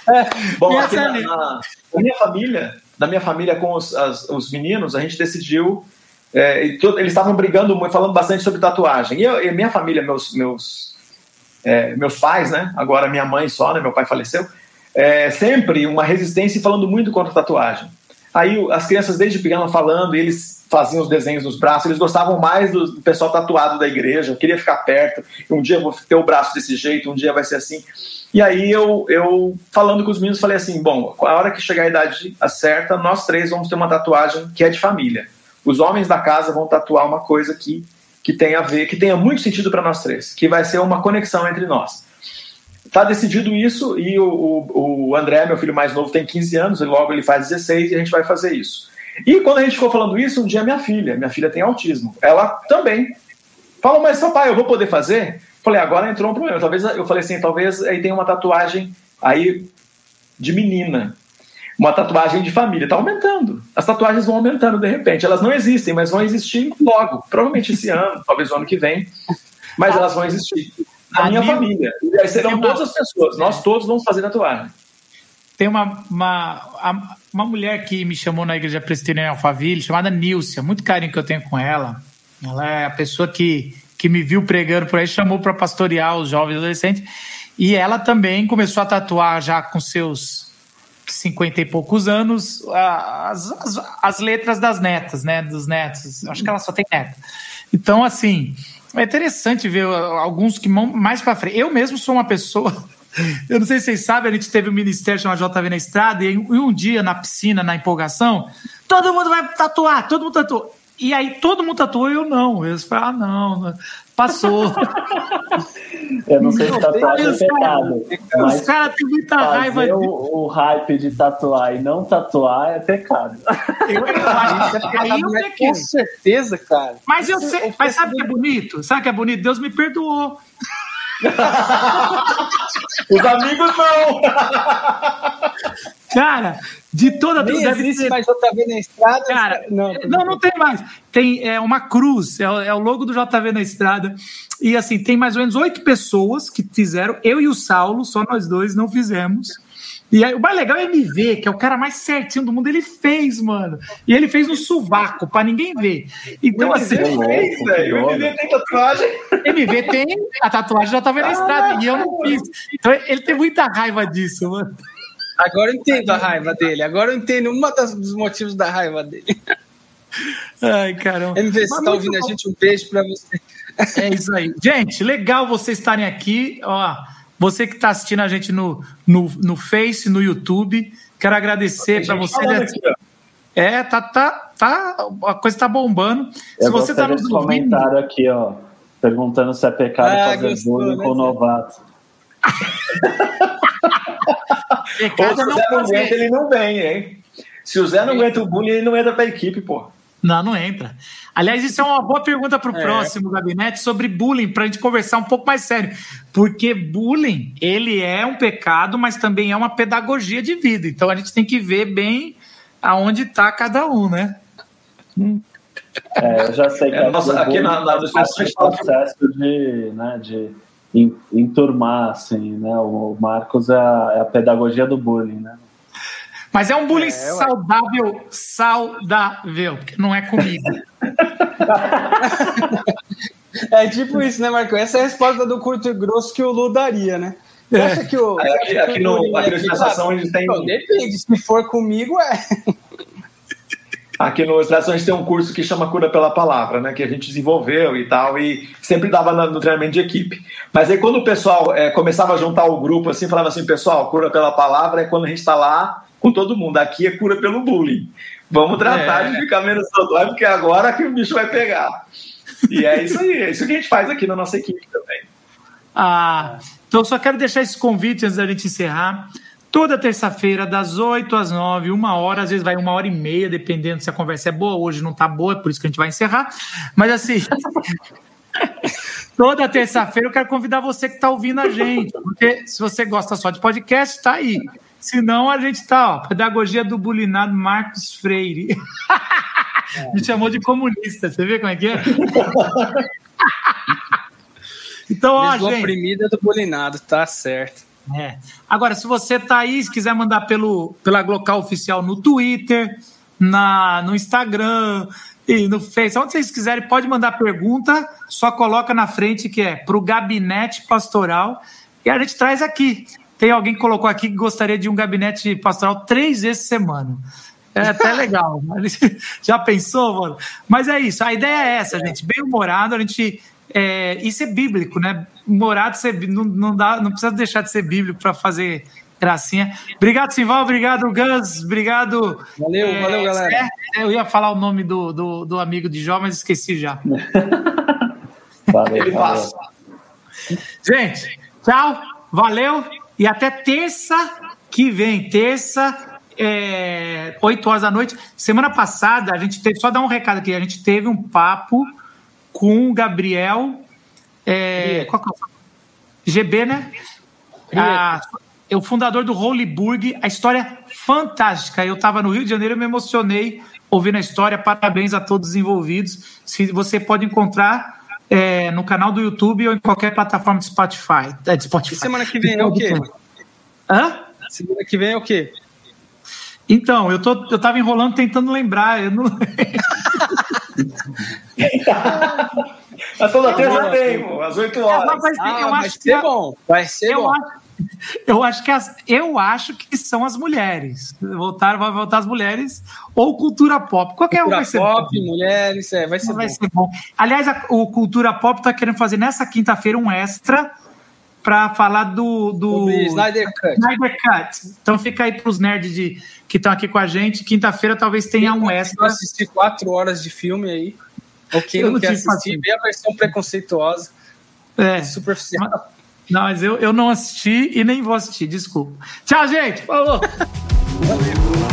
É. Bom, aqui na, na, na, minha família, da minha família com os, as, os meninos, a gente decidiu. É, eles estavam brigando, falando bastante sobre tatuagem. E, eu, e minha família, meus, meus, é, meus pais, né? Agora minha mãe só, né? Meu pai faleceu. É, sempre uma resistência e falando muito contra tatuagem. Aí as crianças desde pequena falando, eles faziam os desenhos nos braços, eles gostavam mais do pessoal tatuado da igreja, queria ficar perto, um dia eu vou ter o braço desse jeito, um dia vai ser assim. E aí eu, eu falando com os meninos, falei assim, bom, a hora que chegar a idade certa, nós três vamos ter uma tatuagem que é de família. Os homens da casa vão tatuar uma coisa que, que tenha a ver, que tenha muito sentido para nós três, que vai ser uma conexão entre nós. Tá decidido isso e o, o, o, André, meu filho mais novo, tem 15 anos e logo ele faz 16 e a gente vai fazer isso. E quando a gente ficou falando isso, um dia minha filha, minha filha tem autismo, ela também falou, mas papai, eu vou poder fazer? Falei, agora entrou um problema. Talvez eu falei assim, talvez aí tem uma tatuagem aí de menina, uma tatuagem de família. Tá aumentando. As tatuagens vão aumentando de repente. Elas não existem, mas vão existir logo. Provavelmente esse ano, talvez o ano que vem. Mas elas vão existir a minha família. E aí serão uma... todas as pessoas. Nós todos vamos fazer tatuagem. Tem uma, uma, uma mulher que me chamou na igreja presbiteriana Alphaville, chamada Nilcia. Muito carinho que eu tenho com ela. Ela é a pessoa que, que me viu pregando por aí, chamou para pastorear os jovens adolescentes. E ela também começou a tatuar já com seus cinquenta e poucos anos as, as, as, letras das netas, né? Dos netos. Acho que ela só tem neta. Então, assim, é interessante ver alguns que vão mais para frente. Eu mesmo sou uma pessoa. Eu não sei se vocês sabem, a gente teve um ministério chamado JV na Estrada, e um dia na piscina, na empolgação, todo mundo vai tatuar, todo mundo tatuou. E aí todo mundo tatuou e eu não. Eles falaram, ah, não, passou. Eu não sei se tatuagem é pecado. Os caras têm muita raiva. De... O, o hype de tatuar e não tatuar é pecado. Eu, eu acho que aí eu é Com certeza, cara. Mas eu sei, mas sabe o que é bonito? Sabe o que é bonito? Deus me perdoou. Os amigos não! Cara, de toda Nem deve existe ter... mais JV na estrada. Cara, não, não, não, tem mais. Tem é, uma cruz, é, é, o logo do JV na estrada. E assim, tem mais ou menos oito pessoas que fizeram. Eu e o Saulo, só nós dois, não fizemos. E aí, o mais legal é MV, que é o cara mais certinho do mundo, ele fez, mano. E ele fez no sovaco, pra ninguém ver. Então, o assim. Fez, velho. O MV tem tatuagem. MV tem, a tatuagem já tava na estrada. E eu não fiz. Então, ele tem muita raiva disso, mano. Agora eu entendo a raiva dele. Agora eu entendo um dos motivos da raiva dele. Ai, caramba. MV, você tá ouvindo a gente? Um beijo pra você. É isso aí. Gente, legal vocês estarem aqui. Ó, você que está assistindo a gente no, no, no Face, no YouTube, quero agradecer para você. É, tá, tá, tá, a coisa está bombando. Eu se você está nos ouvindo. comentário aqui, ó, perguntando se é pecado ah, fazer gostou, bullying né? com novato. Pecado se o Zé não aguenta, ele não vem, hein? Se o Zé não aguenta o bullying, ele não entra pra equipe, pô. Não, não entra. Aliás, isso é uma boa pergunta para o é. próximo gabinete sobre bullying, para a gente conversar um pouco mais sério. Porque bullying, ele é um pecado, mas também é uma pedagogia de vida. Então a gente tem que ver bem aonde está cada um, né? É, eu já sei que é, nossa, aqui na, na, no processo de, né, de enturmar, assim, né? O Marcos é a, é a pedagogia do bullying, né? Mas é um bullying é, saudável, saudável, porque não é comigo. é tipo isso, né, Marco? Essa é a resposta do curto e grosso que o Lu daria, né? Você é. acha que o. Aqui, aqui, no, aqui no Estação eles têm. Depende, se for comigo, é. Aqui no Extração a gente tem um curso que chama Cura pela Palavra, né? Que a gente desenvolveu e tal, e sempre dava no treinamento de equipe. Mas aí quando o pessoal é, começava a juntar o grupo assim, falava assim, pessoal, cura pela palavra é quando a gente está lá com todo mundo. Aqui é cura pelo bullying. Vamos tratar é. de ficar menos saudável, porque agora que o bicho vai pegar. E é isso aí, é isso que a gente faz aqui na nossa equipe também. Ah, então só quero deixar esse convite antes da gente encerrar. Toda terça-feira, das 8 às 9, uma hora, às vezes vai uma hora e meia, dependendo se a conversa é boa. Hoje não tá boa, é por isso que a gente vai encerrar. Mas assim, toda terça-feira eu quero convidar você que está ouvindo a gente. Porque se você gosta só de podcast, tá aí. Se não, a gente tá, ó, Pedagogia do Bulinado Marcos Freire. Me chamou de comunista, você vê como é que é? então, ó, gente. oprimida do bulinado, tá certo. É. Agora, se você tá aí, se quiser mandar pelo, pela Glocal Oficial no Twitter, na, no Instagram e no Face, onde vocês quiserem, pode mandar pergunta, só coloca na frente que é para o gabinete pastoral e a gente traz aqui. Tem alguém que colocou aqui que gostaria de um gabinete pastoral três vezes por semana. É até legal. Já pensou, mano? Mas é isso. A ideia é essa, gente. Bem humorado, a gente é, isso é bíblico, né? Morado ser, não, não, dá, não precisa deixar de ser bíblico para fazer gracinha. Obrigado, Simval. Obrigado, Gans. Obrigado. Valeu, é, valeu, galera. eu ia falar o nome do, do, do, amigo de Jó, mas esqueci já. valeu, valeu. Gente, tchau. Valeu. E até terça que vem. Terça, é, 8 horas da noite. Semana passada, a gente teve, só dar um recado aqui, a gente teve um papo com o Gabriel. É, qual é o GB, né? A, é o fundador do Holyburg. A história fantástica. Eu estava no Rio de Janeiro e me emocionei ouvindo a história. Parabéns a todos os envolvidos. Se você pode encontrar é, no canal do YouTube ou em qualquer plataforma de Spotify. É, de Spotify. E semana que vem é o quê? Hã? Semana que vem é o quê? Então, eu, tô, eu tava enrolando tentando lembrar. Eu não... Mas toda terça tem, às 8 horas. Vai ser, ah, eu vai acho ser que bom. Vai ser eu bom. Acho, eu acho que as, eu acho que são as mulheres. Voltar, vai voltar as mulheres ou cultura pop. Qualquer cultura um vai ser pop, bom. mulheres, é, vai ser vai bom. Ser bom. Aliás, a, o Cultura Pop está querendo fazer nessa quinta-feira um extra para falar do, do Snyder Cut. Snyder Cut. Então fica aí para os nerds de, que estão aqui com a gente. Quinta-feira talvez tenha um extra. assistir quatro horas de filme aí. Ou quem não, não quer assistir, vê a versão preconceituosa. É. Superficial. Mas, não, mas eu, eu não assisti e nem vou assistir, desculpa. Tchau, gente. Falou. Valeu.